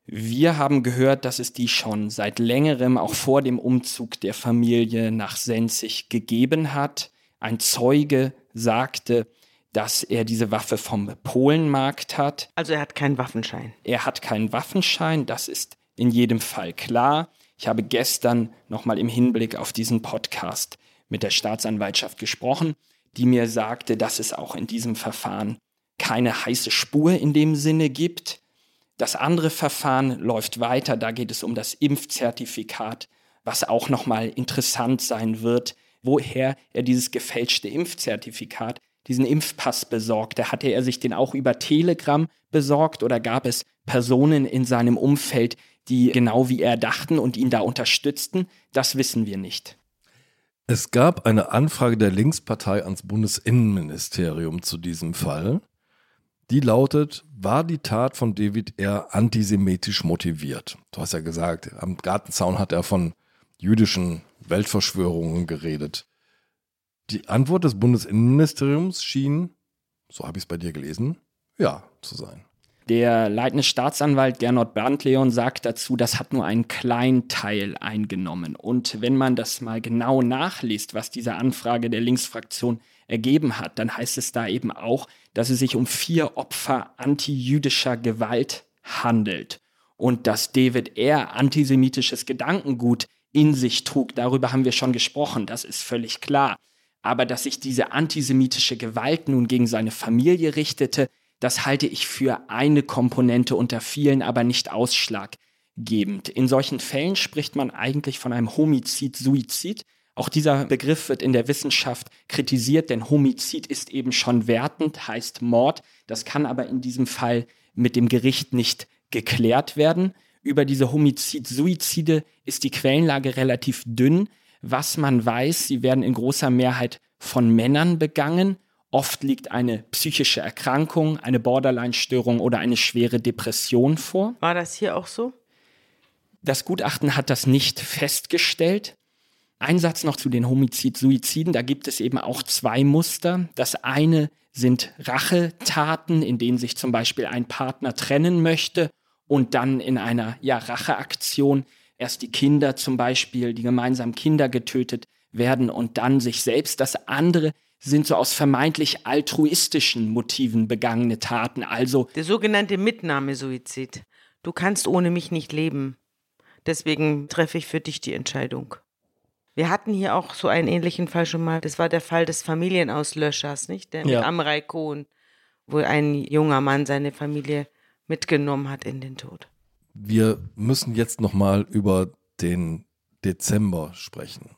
Wir haben gehört, dass es die schon seit längerem, auch vor dem Umzug der Familie nach Senzig gegeben hat. Ein Zeuge sagte, dass er diese Waffe vom Polenmarkt hat. Also er hat keinen Waffenschein. Er hat keinen Waffenschein, das ist in jedem Fall klar. Ich habe gestern nochmal im Hinblick auf diesen Podcast mit der Staatsanwaltschaft gesprochen, die mir sagte, dass es auch in diesem Verfahren keine heiße Spur in dem Sinne gibt. Das andere Verfahren läuft weiter, da geht es um das Impfzertifikat, was auch nochmal interessant sein wird, woher er dieses gefälschte Impfzertifikat, diesen Impfpass besorgte. Hatte er sich den auch über Telegram besorgt oder gab es Personen in seinem Umfeld, die genau wie er dachten und ihn da unterstützten? Das wissen wir nicht. Es gab eine Anfrage der Linkspartei ans Bundesinnenministerium zu diesem Fall. Die lautet, war die Tat von David R. antisemitisch motiviert? Du hast ja gesagt, am Gartenzaun hat er von jüdischen Weltverschwörungen geredet. Die Antwort des Bundesinnenministeriums schien, so habe ich es bei dir gelesen, ja zu sein. Der leitende Staatsanwalt Gernot Berndleon sagt dazu, das hat nur einen kleinen Teil eingenommen. Und wenn man das mal genau nachliest, was diese Anfrage der Linksfraktion ergeben hat, dann heißt es da eben auch, dass es sich um vier Opfer antijüdischer Gewalt handelt und dass David R. antisemitisches Gedankengut in sich trug. Darüber haben wir schon gesprochen, das ist völlig klar. Aber dass sich diese antisemitische Gewalt nun gegen seine Familie richtete, das halte ich für eine Komponente unter vielen, aber nicht ausschlaggebend. In solchen Fällen spricht man eigentlich von einem Homizid-Suizid. Auch dieser Begriff wird in der Wissenschaft kritisiert, denn Homizid ist eben schon wertend, heißt Mord. Das kann aber in diesem Fall mit dem Gericht nicht geklärt werden. Über diese Homizid-Suizide ist die Quellenlage relativ dünn. Was man weiß, sie werden in großer Mehrheit von Männern begangen Oft liegt eine psychische Erkrankung, eine Borderline-Störung oder eine schwere Depression vor. War das hier auch so? Das Gutachten hat das nicht festgestellt. Ein Satz noch zu den Homizid-Suiziden. Da gibt es eben auch zwei Muster. Das eine sind Rachetaten, in denen sich zum Beispiel ein Partner trennen möchte und dann in einer ja, Racheaktion erst die Kinder zum Beispiel, die gemeinsamen Kinder getötet werden und dann sich selbst. Das andere sind so aus vermeintlich altruistischen Motiven begangene Taten, also der sogenannte Mitnahmesuizid. Du kannst ohne mich nicht leben. Deswegen treffe ich für dich die Entscheidung. Wir hatten hier auch so einen ähnlichen Fall schon mal. Das war der Fall des Familienauslöschers, nicht? Der mit ja. Amrei Kohn, wo ein junger Mann seine Familie mitgenommen hat in den Tod. Wir müssen jetzt nochmal über den Dezember sprechen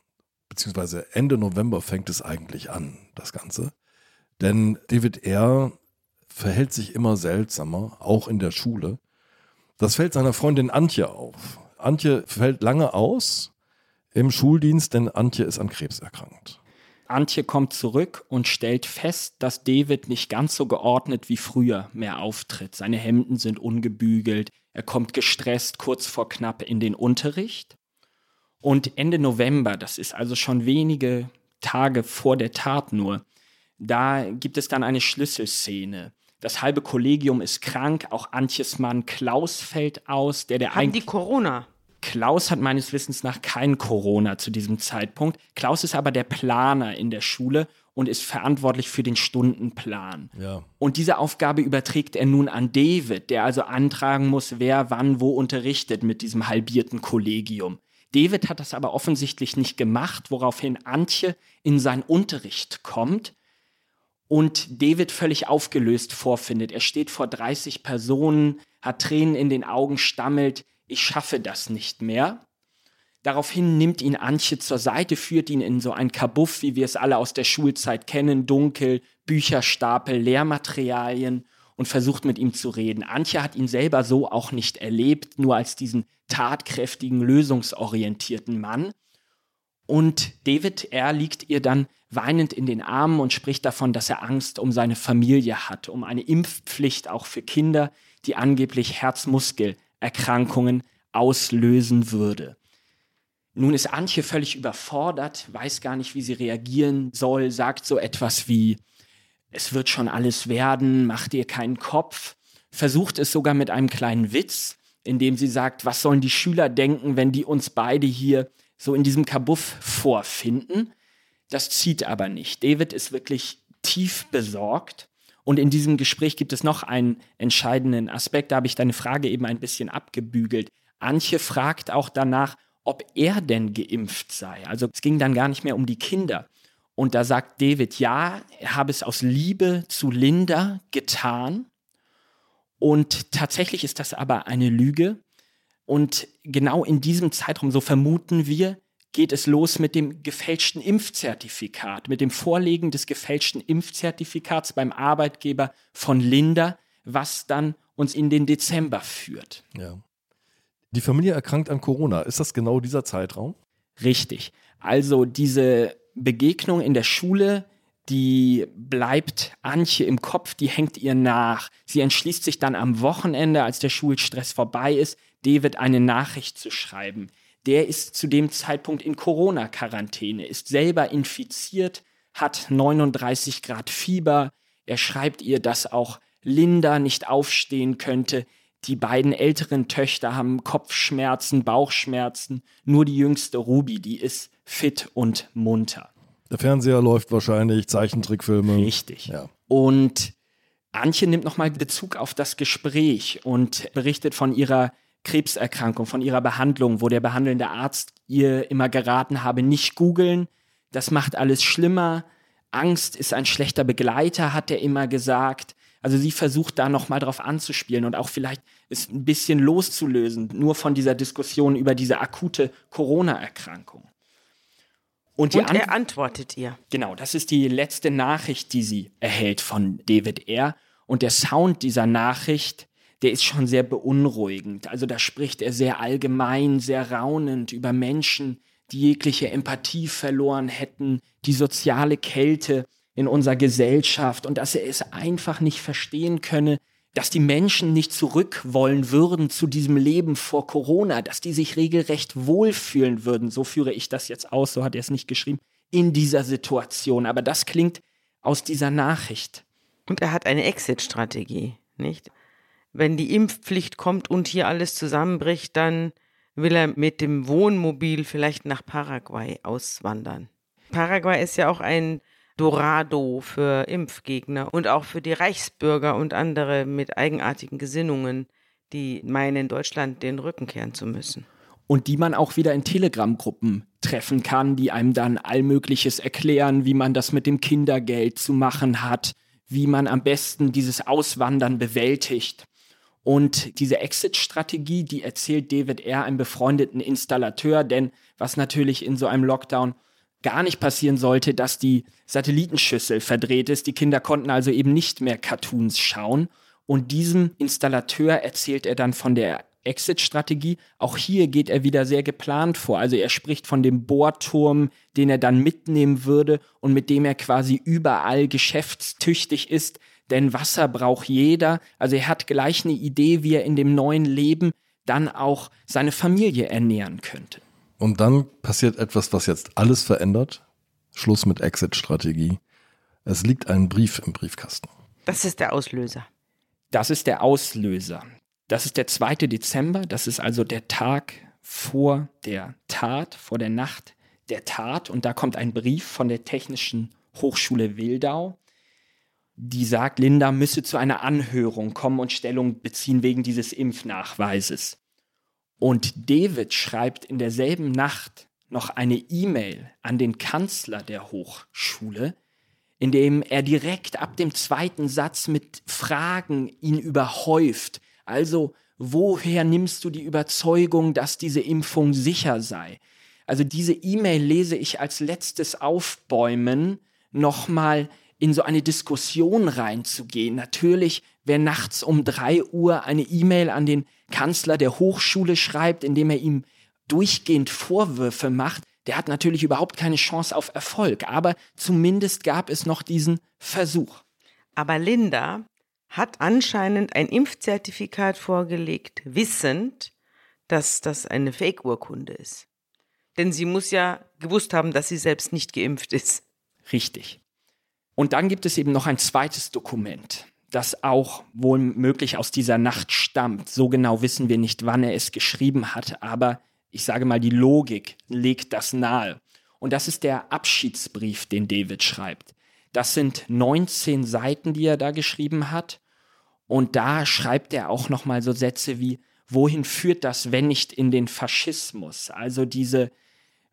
beziehungsweise Ende November fängt es eigentlich an, das Ganze. Denn David R. verhält sich immer seltsamer, auch in der Schule. Das fällt seiner Freundin Antje auf. Antje fällt lange aus im Schuldienst, denn Antje ist an Krebs erkrankt. Antje kommt zurück und stellt fest, dass David nicht ganz so geordnet wie früher mehr auftritt. Seine Hemden sind ungebügelt, er kommt gestresst kurz vor knapp in den Unterricht. Und Ende November, das ist also schon wenige Tage vor der Tat nur, da gibt es dann eine Schlüsselszene. Das halbe Kollegium ist krank, auch Antjes Mann Klaus fällt aus, der der Haben die Corona? Klaus hat meines Wissens nach kein Corona zu diesem Zeitpunkt. Klaus ist aber der Planer in der Schule und ist verantwortlich für den Stundenplan. Ja. Und diese Aufgabe überträgt er nun an David, der also antragen muss, wer wann wo unterrichtet mit diesem halbierten Kollegium. David hat das aber offensichtlich nicht gemacht, woraufhin Antje in seinen Unterricht kommt und David völlig aufgelöst vorfindet. Er steht vor 30 Personen, hat Tränen in den Augen, stammelt, ich schaffe das nicht mehr. Daraufhin nimmt ihn Antje zur Seite, führt ihn in so ein Kabuff, wie wir es alle aus der Schulzeit kennen, dunkel, Bücherstapel, Lehrmaterialien und versucht mit ihm zu reden. Antje hat ihn selber so auch nicht erlebt, nur als diesen tatkräftigen, lösungsorientierten Mann. Und David, er liegt ihr dann weinend in den Armen und spricht davon, dass er Angst um seine Familie hat, um eine Impfpflicht auch für Kinder, die angeblich Herzmuskelerkrankungen auslösen würde. Nun ist Antje völlig überfordert, weiß gar nicht, wie sie reagieren soll, sagt so etwas wie, es wird schon alles werden, mach dir keinen Kopf, versucht es sogar mit einem kleinen Witz, indem sie sagt, was sollen die Schüler denken, wenn die uns beide hier so in diesem Kabuff vorfinden. Das zieht aber nicht. David ist wirklich tief besorgt. Und in diesem Gespräch gibt es noch einen entscheidenden Aspekt. Da habe ich deine Frage eben ein bisschen abgebügelt. Antje fragt auch danach, ob er denn geimpft sei. Also es ging dann gar nicht mehr um die Kinder. Und da sagt David, ja, er habe es aus Liebe zu Linda getan. Und tatsächlich ist das aber eine Lüge. Und genau in diesem Zeitraum, so vermuten wir, geht es los mit dem gefälschten Impfzertifikat, mit dem Vorlegen des gefälschten Impfzertifikats beim Arbeitgeber von Linda, was dann uns in den Dezember führt. Ja. Die Familie erkrankt an Corona. Ist das genau dieser Zeitraum? Richtig. Also diese Begegnung in der Schule die bleibt Antje im Kopf, die hängt ihr nach. Sie entschließt sich dann am Wochenende, als der Schulstress vorbei ist, David eine Nachricht zu schreiben. Der ist zu dem Zeitpunkt in Corona-Quarantäne, ist selber infiziert, hat 39 Grad Fieber. Er schreibt ihr, dass auch Linda nicht aufstehen könnte. Die beiden älteren Töchter haben Kopfschmerzen, Bauchschmerzen. Nur die jüngste Ruby, die ist fit und munter. Der Fernseher läuft wahrscheinlich, Zeichentrickfilme. Richtig. Ja. Und Antje nimmt nochmal Bezug auf das Gespräch und berichtet von ihrer Krebserkrankung, von ihrer Behandlung, wo der behandelnde Arzt ihr immer geraten habe, nicht googeln. Das macht alles schlimmer. Angst ist ein schlechter Begleiter, hat er immer gesagt. Also sie versucht da nochmal drauf anzuspielen und auch vielleicht es ein bisschen loszulösen, nur von dieser Diskussion über diese akute Corona-Erkrankung. Und, und er antwortet ihr. Genau, das ist die letzte Nachricht, die sie erhält von David R. Und der Sound dieser Nachricht, der ist schon sehr beunruhigend. Also da spricht er sehr allgemein, sehr raunend über Menschen, die jegliche Empathie verloren hätten, die soziale Kälte in unserer Gesellschaft und dass er es einfach nicht verstehen könne, dass die Menschen nicht zurück wollen würden zu diesem Leben vor Corona, dass die sich regelrecht wohlfühlen würden. So führe ich das jetzt aus, so hat er es nicht geschrieben, in dieser Situation. Aber das klingt aus dieser Nachricht. Und er hat eine Exit-Strategie, nicht? Wenn die Impfpflicht kommt und hier alles zusammenbricht, dann will er mit dem Wohnmobil vielleicht nach Paraguay auswandern. Paraguay ist ja auch ein Dorado für Impfgegner und auch für die Reichsbürger und andere mit eigenartigen Gesinnungen, die meinen, Deutschland den Rücken kehren zu müssen. Und die man auch wieder in Telegram-Gruppen treffen kann, die einem dann Allmögliches erklären, wie man das mit dem Kindergeld zu machen hat, wie man am besten dieses Auswandern bewältigt. Und diese Exit-Strategie, die erzählt David R., einem befreundeten Installateur, denn was natürlich in so einem Lockdown gar nicht passieren sollte, dass die Satellitenschüssel verdreht ist. Die Kinder konnten also eben nicht mehr Cartoons schauen. Und diesem Installateur erzählt er dann von der Exit-Strategie. Auch hier geht er wieder sehr geplant vor. Also er spricht von dem Bohrturm, den er dann mitnehmen würde und mit dem er quasi überall geschäftstüchtig ist. Denn Wasser braucht jeder. Also er hat gleich eine Idee, wie er in dem neuen Leben dann auch seine Familie ernähren könnte. Und dann passiert etwas, was jetzt alles verändert. Schluss mit Exit-Strategie. Es liegt ein Brief im Briefkasten. Das ist der Auslöser. Das ist der Auslöser. Das ist der 2. Dezember. Das ist also der Tag vor der Tat, vor der Nacht der Tat. Und da kommt ein Brief von der Technischen Hochschule Wildau, die sagt, Linda müsse zu einer Anhörung kommen und Stellung beziehen wegen dieses Impfnachweises. Und David schreibt in derselben Nacht noch eine E-Mail an den Kanzler der Hochschule, in dem er direkt ab dem zweiten Satz mit Fragen ihn überhäuft. Also, woher nimmst du die Überzeugung, dass diese Impfung sicher sei? Also diese E-Mail lese ich als letztes Aufbäumen nochmal in so eine Diskussion reinzugehen. Natürlich, wer nachts um drei Uhr eine E-Mail an den Kanzler der Hochschule schreibt, indem er ihm durchgehend Vorwürfe macht, der hat natürlich überhaupt keine Chance auf Erfolg. Aber zumindest gab es noch diesen Versuch. Aber Linda hat anscheinend ein Impfzertifikat vorgelegt, wissend, dass das eine Fake-Urkunde ist. Denn sie muss ja gewusst haben, dass sie selbst nicht geimpft ist. Richtig. Und dann gibt es eben noch ein zweites Dokument, das auch wohl möglich aus dieser Nacht stammt. So genau wissen wir nicht, wann er es geschrieben hat, aber ich sage mal, die Logik legt das nahe. Und das ist der Abschiedsbrief, den David schreibt. Das sind 19 Seiten, die er da geschrieben hat. Und da schreibt er auch noch mal so Sätze wie wohin führt das, wenn nicht in den Faschismus? Also diese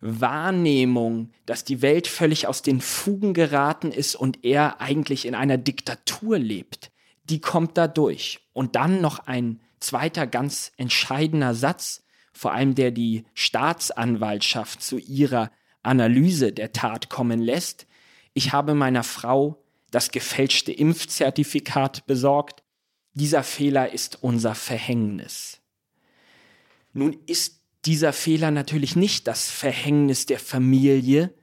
Wahrnehmung, dass die Welt völlig aus den Fugen geraten ist und er eigentlich in einer Diktatur lebt, die kommt da durch. Und dann noch ein zweiter ganz entscheidender Satz, vor allem der die Staatsanwaltschaft zu ihrer Analyse der Tat kommen lässt. Ich habe meiner Frau das gefälschte Impfzertifikat besorgt. Dieser Fehler ist unser Verhängnis. Nun ist dieser Fehler natürlich nicht das Verhängnis der Familie,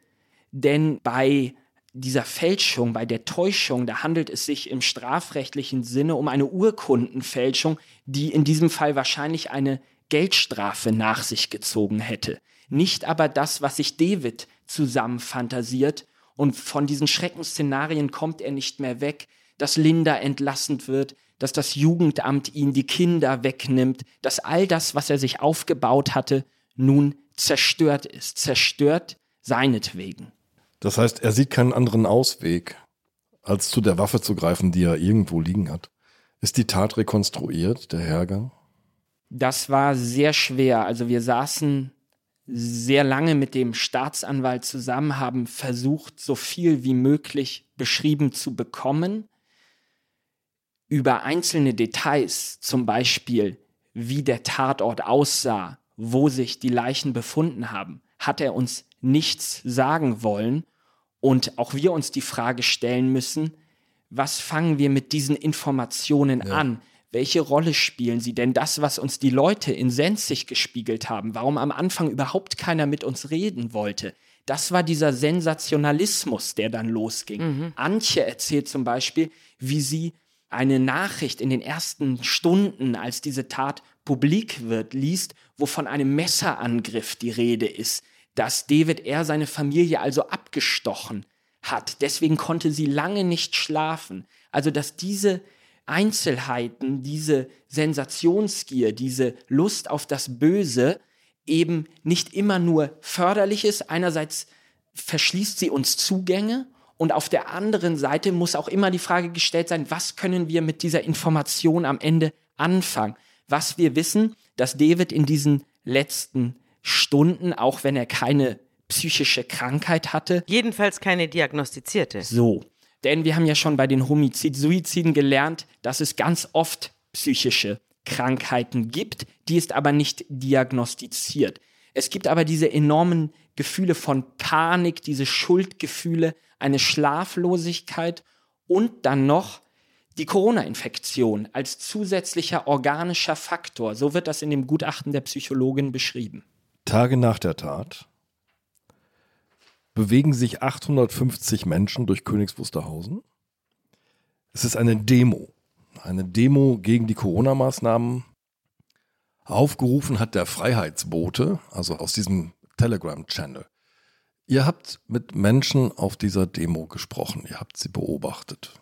denn bei dieser Fälschung, bei der Täuschung, da handelt es sich im strafrechtlichen Sinne um eine Urkundenfälschung, die in diesem Fall wahrscheinlich eine Geldstrafe nach sich gezogen hätte. Nicht aber das, was sich David zusammenfantasiert und von diesen Schreckensszenarien kommt er nicht mehr weg, dass Linda entlassen wird, dass das Jugendamt ihn die Kinder wegnimmt, dass all das, was er sich aufgebaut hatte, nun zerstört ist, zerstört seinetwegen. Das heißt, er sieht keinen anderen Ausweg, als zu der Waffe zu greifen, die er irgendwo liegen hat. Ist die Tat rekonstruiert, der Hergang? Das war sehr schwer. Also wir saßen sehr lange mit dem Staatsanwalt zusammen, haben versucht, so viel wie möglich beschrieben zu bekommen über einzelne Details, zum Beispiel wie der Tatort aussah, wo sich die Leichen befunden haben, hat er uns nichts sagen wollen und auch wir uns die Frage stellen müssen, was fangen wir mit diesen Informationen ja. an? Welche Rolle spielen sie? Denn das, was uns die Leute in Senzig gespiegelt haben, warum am Anfang überhaupt keiner mit uns reden wollte, das war dieser Sensationalismus, der dann losging. Mhm. Antje erzählt zum Beispiel, wie sie eine Nachricht in den ersten Stunden, als diese Tat publik wird, liest, wo von einem Messerangriff die Rede ist, dass David er seine Familie also abgestochen hat. Deswegen konnte sie lange nicht schlafen. Also dass diese Einzelheiten, diese Sensationsgier, diese Lust auf das Böse eben nicht immer nur förderlich ist. Einerseits verschließt sie uns Zugänge und auf der anderen Seite muss auch immer die Frage gestellt sein, was können wir mit dieser Information am Ende anfangen? Was wir wissen, dass David in diesen letzten Stunden, auch wenn er keine psychische Krankheit hatte. Jedenfalls keine diagnostizierte. So. Denn wir haben ja schon bei den Homizid-Suiziden gelernt, dass es ganz oft psychische Krankheiten gibt, die ist aber nicht diagnostiziert. Es gibt aber diese enormen Gefühle von Panik, diese Schuldgefühle, eine Schlaflosigkeit und dann noch die Corona-Infektion als zusätzlicher organischer Faktor. So wird das in dem Gutachten der Psychologin beschrieben. Tage nach der Tat bewegen sich 850 Menschen durch Königs Wusterhausen. Es ist eine Demo. Eine Demo gegen die Corona-Maßnahmen. Aufgerufen hat der Freiheitsbote, also aus diesem Telegram-Channel. Ihr habt mit Menschen auf dieser Demo gesprochen, ihr habt sie beobachtet.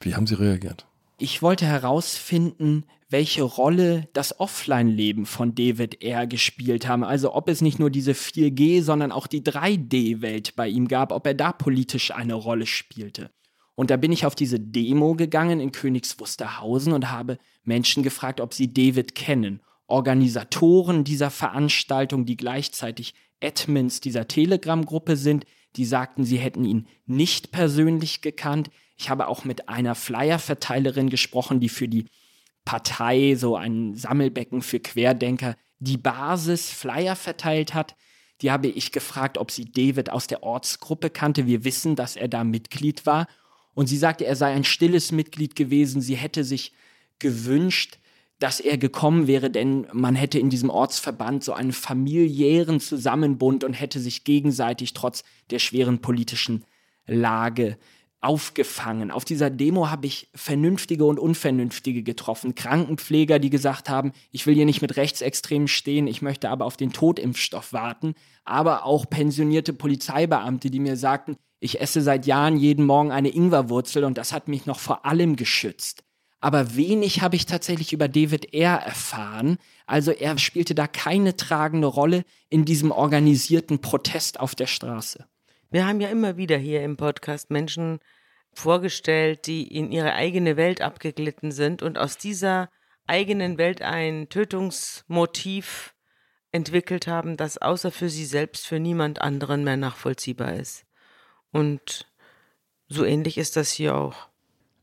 Wie haben sie reagiert? Ich wollte herausfinden, welche Rolle das Offline-Leben von David R. gespielt haben. Also ob es nicht nur diese 4G, sondern auch die 3D-Welt bei ihm gab, ob er da politisch eine Rolle spielte. Und da bin ich auf diese Demo gegangen in Königs Wusterhausen und habe Menschen gefragt, ob sie David kennen. Organisatoren dieser Veranstaltung, die gleichzeitig Admins dieser Telegram-Gruppe sind, die sagten, sie hätten ihn nicht persönlich gekannt. Ich habe auch mit einer Flyer-Verteilerin gesprochen, die für die Partei so ein Sammelbecken für Querdenker die Basis Flyer verteilt hat. Die habe ich gefragt, ob sie David aus der Ortsgruppe kannte. Wir wissen, dass er da Mitglied war. Und sie sagte, er sei ein stilles Mitglied gewesen. Sie hätte sich gewünscht, dass er gekommen wäre, denn man hätte in diesem Ortsverband so einen familiären Zusammenbund und hätte sich gegenseitig trotz der schweren politischen Lage aufgefangen. Auf dieser Demo habe ich Vernünftige und Unvernünftige getroffen. Krankenpfleger, die gesagt haben, ich will hier nicht mit Rechtsextremen stehen, ich möchte aber auf den Totimpfstoff warten. Aber auch pensionierte Polizeibeamte, die mir sagten, ich esse seit Jahren jeden Morgen eine Ingwerwurzel und das hat mich noch vor allem geschützt. Aber wenig habe ich tatsächlich über David R. erfahren. Also er spielte da keine tragende Rolle in diesem organisierten Protest auf der Straße. Wir haben ja immer wieder hier im Podcast Menschen vorgestellt, die in ihre eigene Welt abgeglitten sind und aus dieser eigenen Welt ein Tötungsmotiv entwickelt haben, das außer für sie selbst für niemand anderen mehr nachvollziehbar ist. Und so ähnlich ist das hier auch.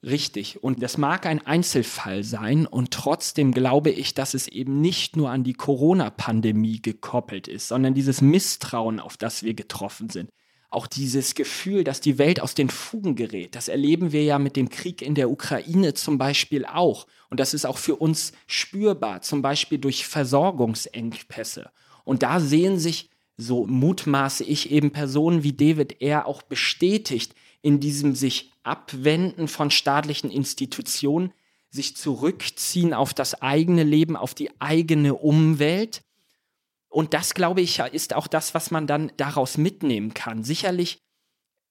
Richtig. Und das mag ein Einzelfall sein. Und trotzdem glaube ich, dass es eben nicht nur an die Corona-Pandemie gekoppelt ist, sondern dieses Misstrauen, auf das wir getroffen sind auch dieses Gefühl, dass die Welt aus den Fugen gerät, das erleben wir ja mit dem Krieg in der Ukraine zum Beispiel auch. Und das ist auch für uns spürbar, zum Beispiel durch Versorgungsengpässe. Und da sehen sich, so mutmaße ich eben Personen wie David R. auch bestätigt in diesem sich abwenden von staatlichen Institutionen, sich zurückziehen auf das eigene Leben, auf die eigene Umwelt und das, glaube ich, ist auch das, was man dann daraus mitnehmen kann. Sicherlich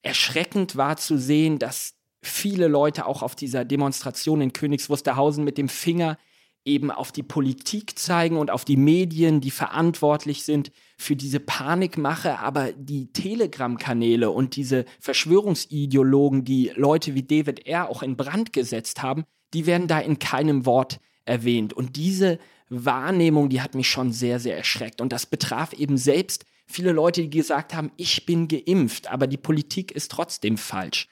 erschreckend war zu sehen, dass viele Leute auch auf dieser Demonstration in Königs Wusterhausen mit dem Finger eben auf die Politik zeigen und auf die Medien, die verantwortlich sind für diese Panikmache, aber die Telegram-Kanäle und diese Verschwörungsideologen, die Leute wie David R. auch in Brand gesetzt haben, die werden da in keinem Wort erwähnt. Und diese Wahrnehmung, die hat mich schon sehr, sehr erschreckt. Und das betraf eben selbst viele Leute, die gesagt haben, ich bin geimpft, aber die Politik ist trotzdem falsch.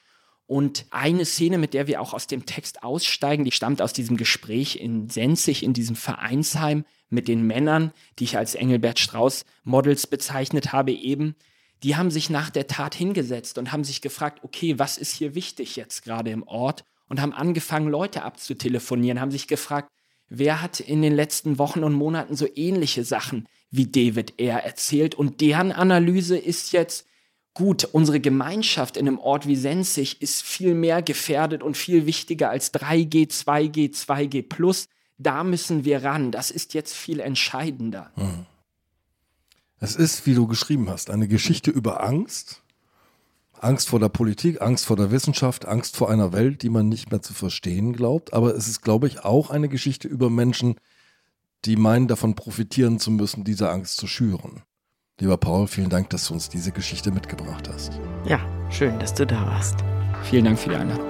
Und eine Szene, mit der wir auch aus dem Text aussteigen, die stammt aus diesem Gespräch in Senzig, in diesem Vereinsheim mit den Männern, die ich als Engelbert Strauß Models bezeichnet habe eben. Die haben sich nach der Tat hingesetzt und haben sich gefragt, okay, was ist hier wichtig jetzt gerade im Ort? Und haben angefangen, Leute abzutelefonieren, haben sich gefragt, wer hat in den letzten Wochen und Monaten so ähnliche Sachen wie David R. erzählt. Und deren Analyse ist jetzt, gut, unsere Gemeinschaft in einem Ort wie Senzig ist viel mehr gefährdet und viel wichtiger als 3G, 2G, 2G plus. Da müssen wir ran. Das ist jetzt viel entscheidender. Hm. Es ist, wie du geschrieben hast, eine Geschichte über Angst, Angst vor der Politik, Angst vor der Wissenschaft, Angst vor einer Welt, die man nicht mehr zu verstehen glaubt. Aber es ist, glaube ich, auch eine Geschichte über Menschen, die meinen, davon profitieren zu müssen, diese Angst zu schüren. Lieber Paul, vielen Dank, dass du uns diese Geschichte mitgebracht hast. Ja, schön, dass du da warst. Vielen Dank für die Einladung.